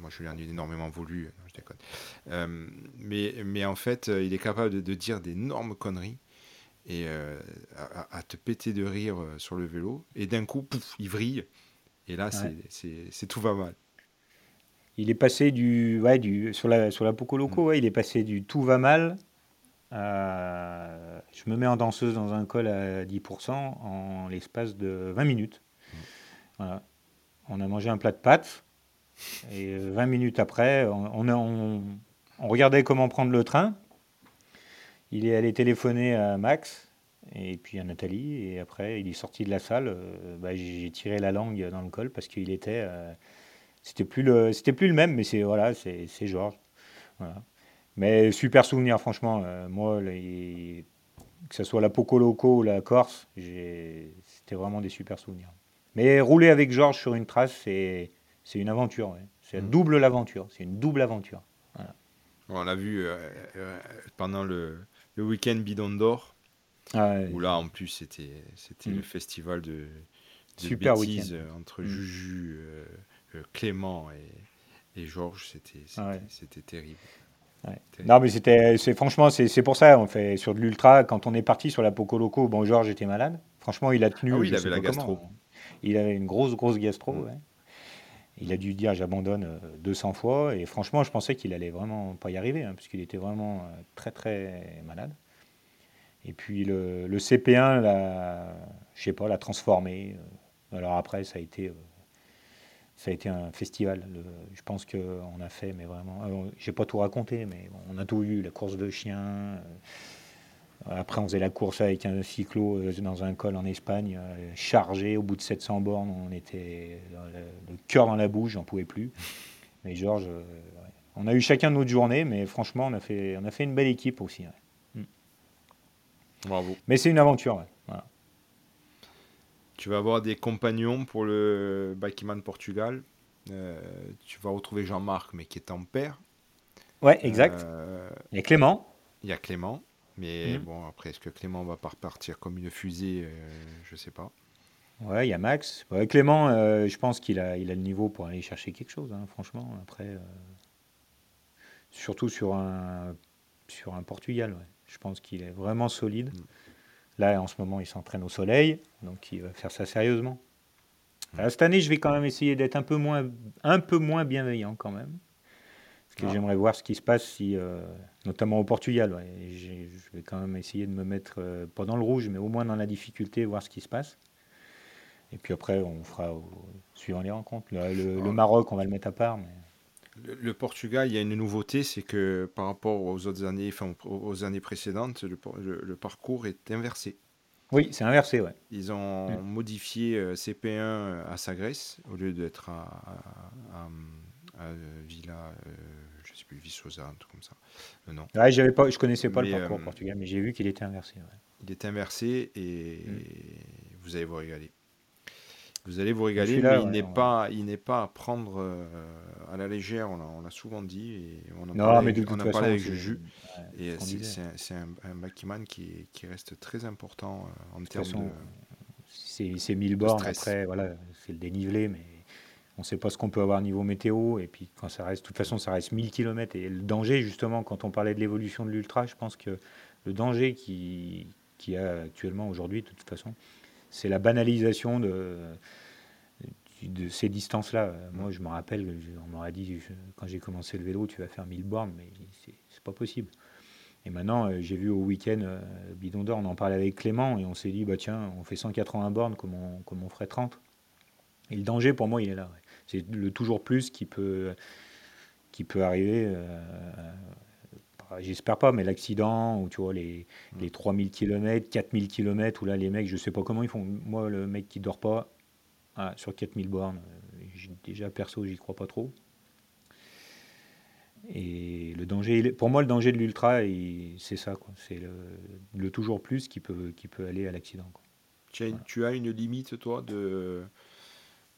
moi, je lui en ai énormément voulu. Non, je déconne. Euh, mais, mais en fait, euh, il est capable de, de dire d'énormes conneries et à, te péter de rire sur le vélo. Et d'un coup, pouf, il vrille. Et là, Ouais. c'est tout va mal. Il est passé du, ouais, du sur la sur la Poco Loco, ouais, il est passé du tout va mal à je me mets en danseuse dans un col à 10% en l'espace de 20 minutes. Voilà. On a mangé un plat de pâtes et euh, 20 minutes après, on, on, a- on- on regardait comment prendre le train. Il est allé téléphoner à Max et puis à Nathalie et après il est sorti de la salle. euh, bah, j'ai j'ai tiré la langue dans le col parce qu'il était euh, c'était plus le, c'était plus le même, mais c'est voilà, c'est c'est Georges. Voilà. Mais super souvenir, franchement. euh, moi, les- que ce soit la Poco Loco ou la Corse, j'ai- c'était vraiment des super souvenirs. Mais rouler avec Georges sur une trace, c'est c'est une aventure. ouais. C'est Mm. double l'aventure. C'est une double aventure. On l'a vu euh, euh, pendant le, le week-end Bidon d'Or, Ah ouais, où là, en plus, c'était c'était Mm. le festival de, de Super bêtises week-end. entre Mm. Juju, euh, Clément et, et Georges. C'était ouais. terrible. Ouais. Non, mais c'était, c'est franchement, c'est pour ça. On fait sur de l'ultra. Quand on est parti sur la Poco Loco, bon, Georges était malade. Franchement, il a tenu. Ah oui, il avait la gastro. comment. Il avait une grosse, grosse gastro. Mm. ouais. Il a dû dire j'abandonne euh, 200 fois. Et franchement, je pensais qu'il allait vraiment pas y arriver, hein, parce qu'il était vraiment euh, très, très malade. Et puis le, le CP1, l'a, je sais pas, l'a transformé. euh. Alors après, ça a été, euh, ça a été un festival. Le- je pense qu'on a fait, mais vraiment, alors, j'ai pas tout raconté, mais on a tout vu, la course de chiens. euh, après, on faisait la course avec un cyclo euh, dans un col en Espagne, euh, chargé. Au bout de 700 bornes, on était le, le cœur dans la bouche, j'en pouvais plus. Mais Georges, euh, ouais. on a eu chacun notre journée, mais franchement, on a fait, on a fait une belle équipe aussi. ouais. Bravo. Mais c'est une aventure. ouais. Tu vas avoir des compagnons pour le Bikeman Portugal. Euh, tu vas retrouver Jean-Marc, mais qui est en père. Ouais, exact. Il y a Clément. Il y a Clément. Mais Mhm. bon, après, est-ce que Clément va pas repartir comme une fusée euh, Je sais pas. Ouais, il y a Max. Ouais, Clément, euh, je pense qu'il a, il a le niveau pour aller chercher quelque chose, hein, franchement. Après, euh, surtout sur un, sur un Portugal, ouais. je pense qu'il est vraiment solide. Là, en ce moment, il s'entraîne au soleil, donc il va faire ça sérieusement. Euh, cette année, je vais quand même essayer d'être un peu moins, un peu moins bienveillant quand même. Parce que Ah. j'aimerais voir ce qui se passe, si, euh, notamment au Portugal. ouais. Je vais quand même essayer de me mettre, euh, pas dans le rouge, mais au moins dans la difficulté, voir ce qui se passe. Et puis après, on fera au- suivant les rencontres. Le, le- le Ah. Maroc, on va le mettre à part. Mais Le, Portugal, il y a une nouveauté, c'est que par rapport aux autres années, enfin, aux années précédentes, le, parcours est inversé. Oui, c'est inversé, ouais. Ils ont modifié CP1 à Sagres au lieu d'être à, à, Villa, je ne sais plus, Viçosa, un truc comme ça. non. Ouais, j'avais pas, je connaissais pas le parcours au Portugal, mais j'ai vu qu'il était inversé. Il est inversé et mm. vous allez vous régaler. Vous allez vous régaler, mais il n'est pas, il n'est pas à prendre euh, à la légère. On l'a souvent dit et on a parlé, avec, on a parlé avec Juju. et c'est un, un qui, qui, reste très important euh, en termes de. C'est 1000 bornes après, voilà, c'est le dénivelé, mais on ne sait pas ce qu'on peut avoir niveau météo. Et puis quand ça reste, de toute façon, ça reste 1000 km. Et le danger, justement, quand on parlait de l'évolution de l'ultra, je pense que le danger qui, qui a actuellement aujourd'hui, de toute façon, c'est la banalisation de, ces distances-là. Moi, je me rappelle, on m'aurait dit, quand j'ai commencé le vélo, tu vas faire 1000 bornes, mais c'est pas possible. Et maintenant, euh, j'ai vu au week-end euh, Bidon d'Or, on en parlait avec Clément, et on s'est dit, bah tiens, on fait 180 bornes comme on, comme on ferait 30. Et le danger, pour moi, il est là. C'est le toujours plus qui peut, qui peut arriver. Euh, j'espère pas, mais l'accident, ou tu vois, les, mm. les 3000 km, 4000 km, où là, les mecs, je sais pas comment ils font. Moi, le mec qui dort pas, ah, sur 4000 bornes, déjà perso, j'y crois pas trop. Et le danger, pour moi, le danger de l'ultra, c'est ça, C'est le, toujours plus qui peut, qui peut aller à l'accident. Tu, as une limite, toi, de,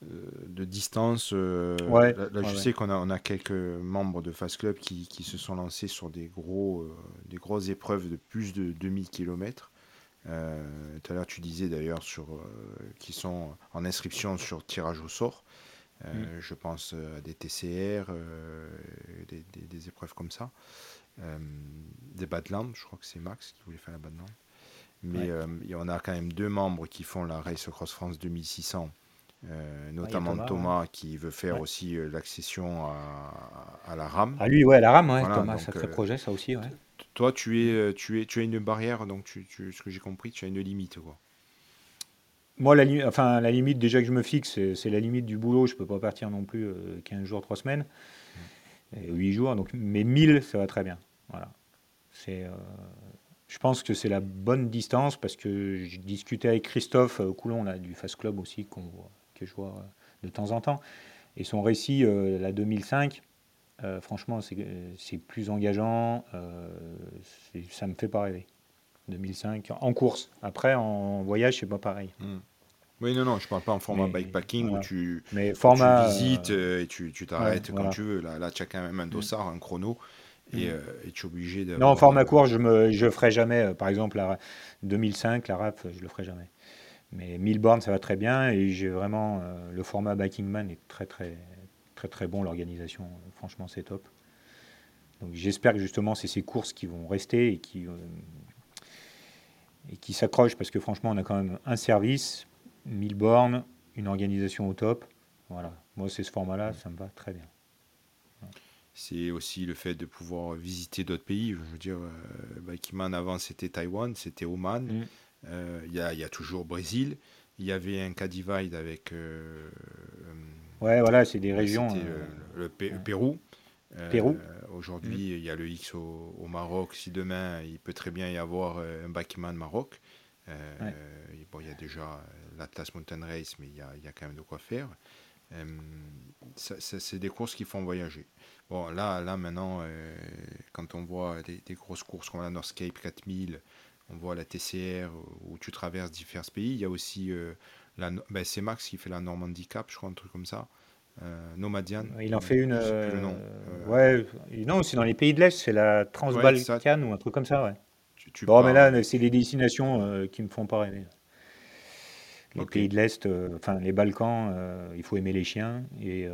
de distance. Euh, ouais, là, je sais qu'on a, on a quelques membres de Fast Club qui, qui se sont lancés sur des, gros, euh, des grosses épreuves de plus de 2000 km. tout à l'heure, tu disais d'ailleurs sur qui sont en inscription sur tirage au sort. Mm. Je pense à des TCR, des, des, épreuves comme ça. des Badlands, je crois que c'est Max qui voulait faire la Badland. Mais en a quand même deux membres qui font la Race Cross France 2600 euh, notamment Thomas, qui veut faire aussi euh, l'accession à, la RAM. Ah lui, ouais, la RAM, ouais, Thomas, sacré euh, projet, ça aussi. Toi, tu es, tu es, tu as une barrière, donc tu, ce que j'ai compris, tu as une limite, quoi. Moi, la, enfin, la limite déjà que je me fixe, c'est la limite du boulot. Je peux pas partir non plus 15 jours, 3 semaines, 8 jours. Donc, mais 1000, ça va très bien. Voilà. C'est, je pense que c'est la bonne distance parce que je discutais avec Christophe Coulon là, du Fast Club aussi, qu'on voit que je vois euh, de temps en temps. Et son récit, euh, la 2005, euh, franchement, c'est plus engageant. ça me fait pas rêver. 2005 en course. Après, en voyage, c'est pas pareil. Hmm. Oui, non, non, je parle pas en format bikepacking où tu, mais format, visites et tu t'arrêtes quand tu veux. Là, là tu as quand même un dossard, un chrono. Et, hmm. et, tu es obligé de. Non, en format court, je ne je ferai jamais. par exemple, la 2005, la RAF, je le ferai jamais. Mais 1000 bornes, ça va très bien. Et j'ai vraiment. Euh, le format Bikingman est très, très, très, très bon. L'organisation, franchement, c'est top. Donc j'espère que justement, c'est ces courses qui vont rester et qui, euh, et qui s'accrochent parce que franchement, on a quand même un service, 1000 bornes, une organisation au top. Voilà. Moi, c'est ce format-là, ça me va très bien. C'est aussi le fait de pouvoir visiter d'autres pays. Je veux dire, euh, Bikingman avant, c'était Taïwan, c'était Oman. Mm. Euh, il y, a, y, a, toujours Brésil. Il y avait un cas divide avec. Euh, ouais, voilà, c'est des régions. le, Pérou. Pérou. Aujourd'hui, mm. il y a le X au, Maroc. Si demain, il peut très bien y avoir un Backman Maroc. Bon, il y a déjà l'Atlas Mountain Race, mais il y a, y a, quand même de quoi faire. c'est des courses qui font voyager. Bon, là, là maintenant, quand on voit des, des, grosses courses comme la Northscape 4000, on voit la TCR où tu traverses différents pays. Il y a aussi euh, la, ben, c'est Max qui fait la Normandie Cap, je crois, un truc comme ça. Euh, Nomadian. Il en fait une. Euh, ouais, non, c'est dans les pays de l'Est, c'est la Transbalkane ou un truc comme ça, ouais. bon, mais là, c'est les destinations qui me font pas rêver. Les pays de l'Est, enfin les Balkans, il faut aimer les chiens et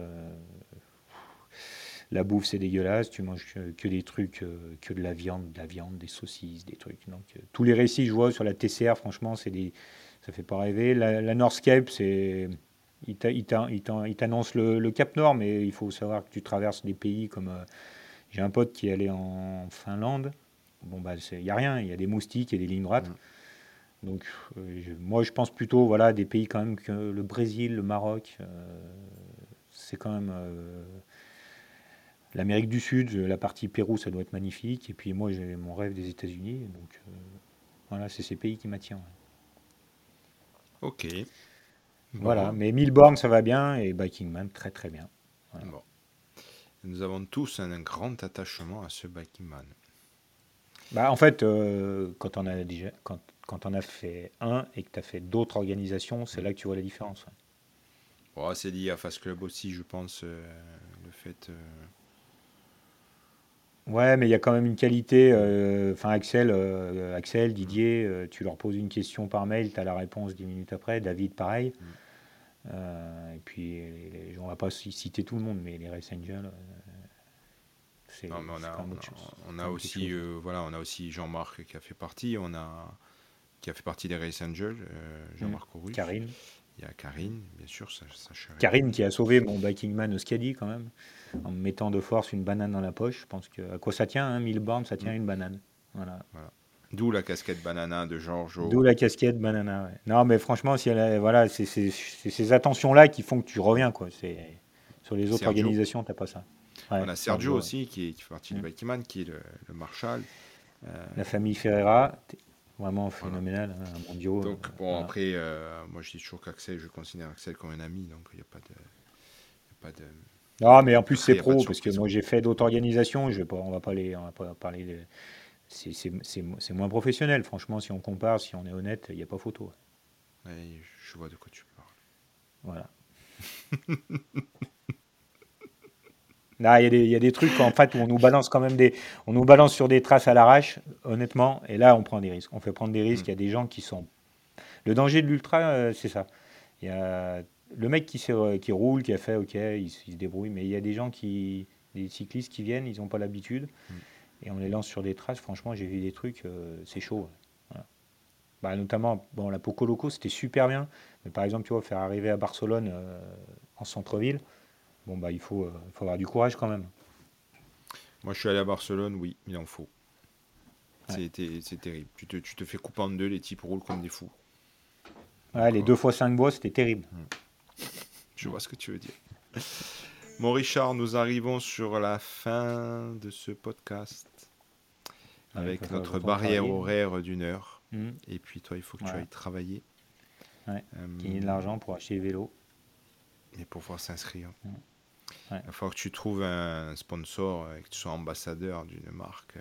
la bouffe c'est dégueulasse, tu manges que, des trucs, euh, que de la viande, de la viande, des saucisses, des trucs. Donc euh, tous les récits que je vois sur la TCR, franchement, c'est des, ça fait pas rêver. La, la Northscape, c'est, il t'annonce le, Cap Nord, mais il faut savoir que tu traverses des pays comme, euh, j'ai un pote qui est allé en Finlande. Bon bah il y a rien, il y a des moustiques et des lignes droites. Mmh. Donc moi je pense plutôt voilà des pays quand même que le Brésil, le Maroc, c'est quand même L'Amérique du Sud, la partie Pérou, ça doit être magnifique. Et puis moi, j'ai mon rêve des États-Unis. Donc euh, voilà, c'est ces pays qui m'attirent. Ok. Voilà, mais Milborn, ça va bien. Et Biking Man, très très bien. Bon. Nous avons tous un, grand attachement à ce Biking Man. Bah, en fait, euh, quand, on a déjà, quand, quand on a fait un et que tu as fait d'autres organisations, c'est là que tu vois la différence. c'est lié à Fast Club aussi, je pense, euh, le fait. Euh, Ouais, mais il y a quand même une qualité. euh, Enfin, Axel, euh, Axel, Didier, euh, tu leur poses une question par mail, tu as la réponse dix minutes après. David, pareil. Euh, et puis, les- on va pas ci- citer tout le monde, mais les Race Angels, c'est Non, mais on on a, on a aussi, voilà, on a aussi Jean-Marc qui a fait partie, on a qui a fait partie des Race Angels, Jean-Marc Aurus. Karine. Il y a Karine, bien sûr, sa chère Karine qui a sauvé mon Biking Man au Scadi quand même, en me mettant de force une banane dans la poche. Je pense que à quoi ça tient, hein, 1000 bornes, ça tient une banane. Voilà. D'où la casquette banana de Georges. au- D'où la casquette banana. ouais. Non, mais franchement, si elle a- voilà, c'est ces attentions-là qui font que tu reviens. Quoi. Sur les autres Sergio. organisations, t'as pas ça. Ouais, on a Sergio aussi qui, est- qui fait partie du Mm. Biking Man, qui est le, le Marshal. Euh, La famille Ferreira, vraiment phénoménal, hein, un mondiaux. donc, bon, voilà. après, euh, moi je dis toujours qu'Axel, je considère Axel comme un ami, donc il n'y a pas de. y a pas de... Non, mais en plus, Après, c'est pro, parce que moi, j'ai fait d'autres organisations. Je vais pas, on va pas les, on va pas parler de. C'est moins professionnel, franchement, si on compare, si on est honnête, il n'y a pas photo. Ouais, je vois de quoi tu parles. Voilà. Là, il y, a des- il y a des trucs en fait où on nous balance quand même des, on nous balance sur des traces à l'arrache, honnêtement. Et là, on prend des risques. On fait prendre des risques. Il y a des gens qui sont. Le danger de l'ultra, euh, c'est ça. Il y a le mec qui, roule, qui a fait, ok, il, se il se débrouille, mais il y a des gens qui, des cyclistes qui viennent, ils n'ont pas l'habitude, et on les lance sur des traces. Franchement, j'ai vu des trucs, euh, c'est chaud. Voilà. Bah, notamment, bon, la Poco Loco, c'était super bien. Mais par exemple, tu vois, faire arriver à Barcelone euh, en centre-ville, bon, bah, il faut, euh, faut avoir du courage quand même. Moi je suis allé à Barcelone, oui, il en faut. Ouais. C'était- C'est terrible. Tu te, tu te fais couper en deux, les types roulent comme des fous. Ouais, les deux fois cinq bois, c'était terrible. Je vois ce que tu veux dire. Mon Richard, nous arrivons sur la fin de ce podcast Ouais, avec notre barrière horaire d'une heure. Mhm. Et puis toi, il faut que tu ailles travailler. Ouais, Euh, Gagner de l'argent pour acheter le vélo. Et pour pouvoir s'inscrire. Ouais. Il va falloir que tu trouves un sponsor et que tu sois ambassadeur d'une marque euh,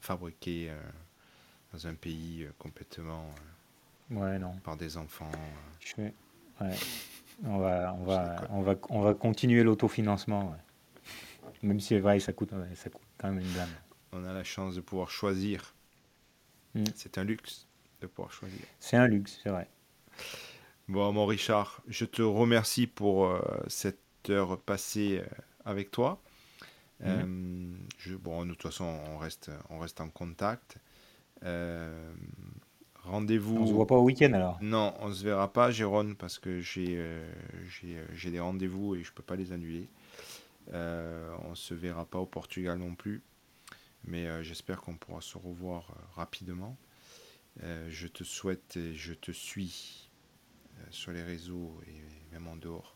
fabriquée euh, dans un pays euh, complètement Ouais, non. par des enfants. Je ouais. On va, on va, on va, on va continuer l'autofinancement. ouais. Même si c'est vrai, ça coûte, ouais, ça coûte quand même une blâme. On a la chance de pouvoir choisir. Mm. C'est un luxe de pouvoir choisir. C'est un luxe, c'est vrai. Bon, mon Richard, je te remercie pour euh, cette heure passée euh, avec toi. Mhm. Euh, je- bon, de toute façon, on reste, on reste en contact. Euh, Rendez-vous. On se voit pas au week-end alors. Non, on se verra pas, Jérôme, parce que j'ai euh, euh, j'ai des rendez-vous et je peux pas les annuler. Euh, on se verra pas au Portugal non plus, mais euh, j'espère qu'on pourra se revoir rapidement. Je te souhaite et je te suis sur les réseaux et même en dehors.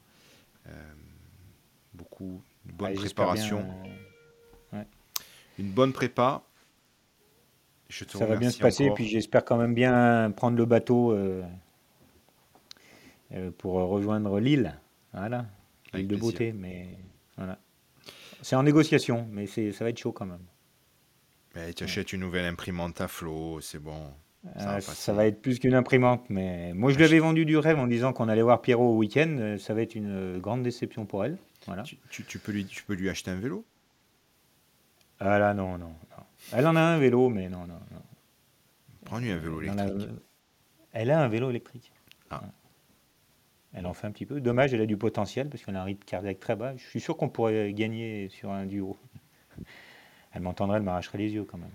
Beaucoup, une bonne Ouais, j'espère bien, préparation, une bonne prépa. Je te ça va bien se passer. encore. Puis j'espère quand même bien prendre le bateau euh, euh, pour rejoindre l'île. Voilà, l'île de plaisir. beauté. Mais voilà. C'est en négociation, mais ça va être chaud quand même. Mais tu achètes une nouvelle imprimante à flot, c'est bon. Ça va Euh, ça va être plus qu'une imprimante, mais moi je lui avais vendu du rêve en disant qu'on allait voir Pierrot au week-end. Ça va être une grande déception pour elle. Voilà. Tu, tu- tu peux lui, tu peux lui acheter un vélo? Ah là, non, non, non. Elle en a un vélo, mais non, non, non. Prends-lui un vélo Elle en a- électrique. Elle a un vélo électrique. Ah. Elle en fait un petit peu. Dommage, elle a du potentiel parce qu'elle a un rythme cardiaque très bas. Je suis sûr qu'on pourrait gagner sur un duo. Elle m'entendrait, elle m'arracherait les yeux quand même.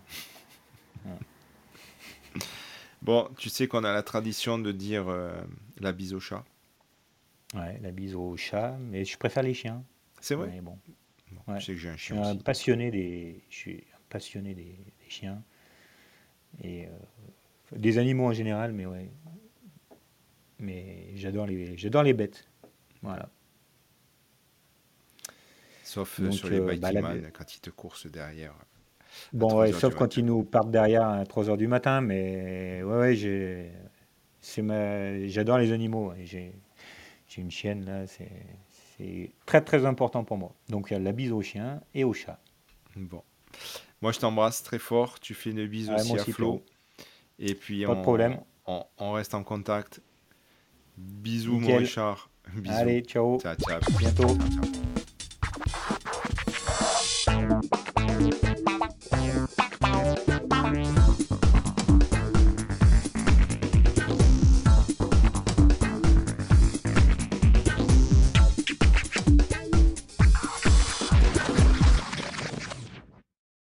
Bon, tu sais qu'on a la tradition de dire euh, la bise au chat. Ouais, la bise au chat, mais je préfère les chiens. C'est vrai? Mais bon, Bon, ouais. Tu sais que j'ai un je suis chien un aussi. passionné des, je suis passionné des, des chiens et euh, des animaux en général, mais ouais. Mais j'adore les, j'adore les bêtes. Voilà. Sauf euh, Donc, sur les euh, bah, la- bikeman quand ils te coursent derrière. Bon, 3 ouais, sauf quand ils nous partent derrière à 3 heures du matin, mais ouais, ouais, j'ai, c'est ma, j'adore les animaux. J'ai, j'ai une chienne là, c'est, c'est très très important pour moi. Donc il y a la bise au chien et au chat. Bon. Moi, je t'embrasse très fort. Tu fais une bise Ouais, aussi moi à aussi, Flo. Et puis, Pas de on, problème. on, on reste en contact. Bisous, mon. Richard. Bisous. Allez, ciao, Ciao, ciao. bientôt. Ciao, ciao.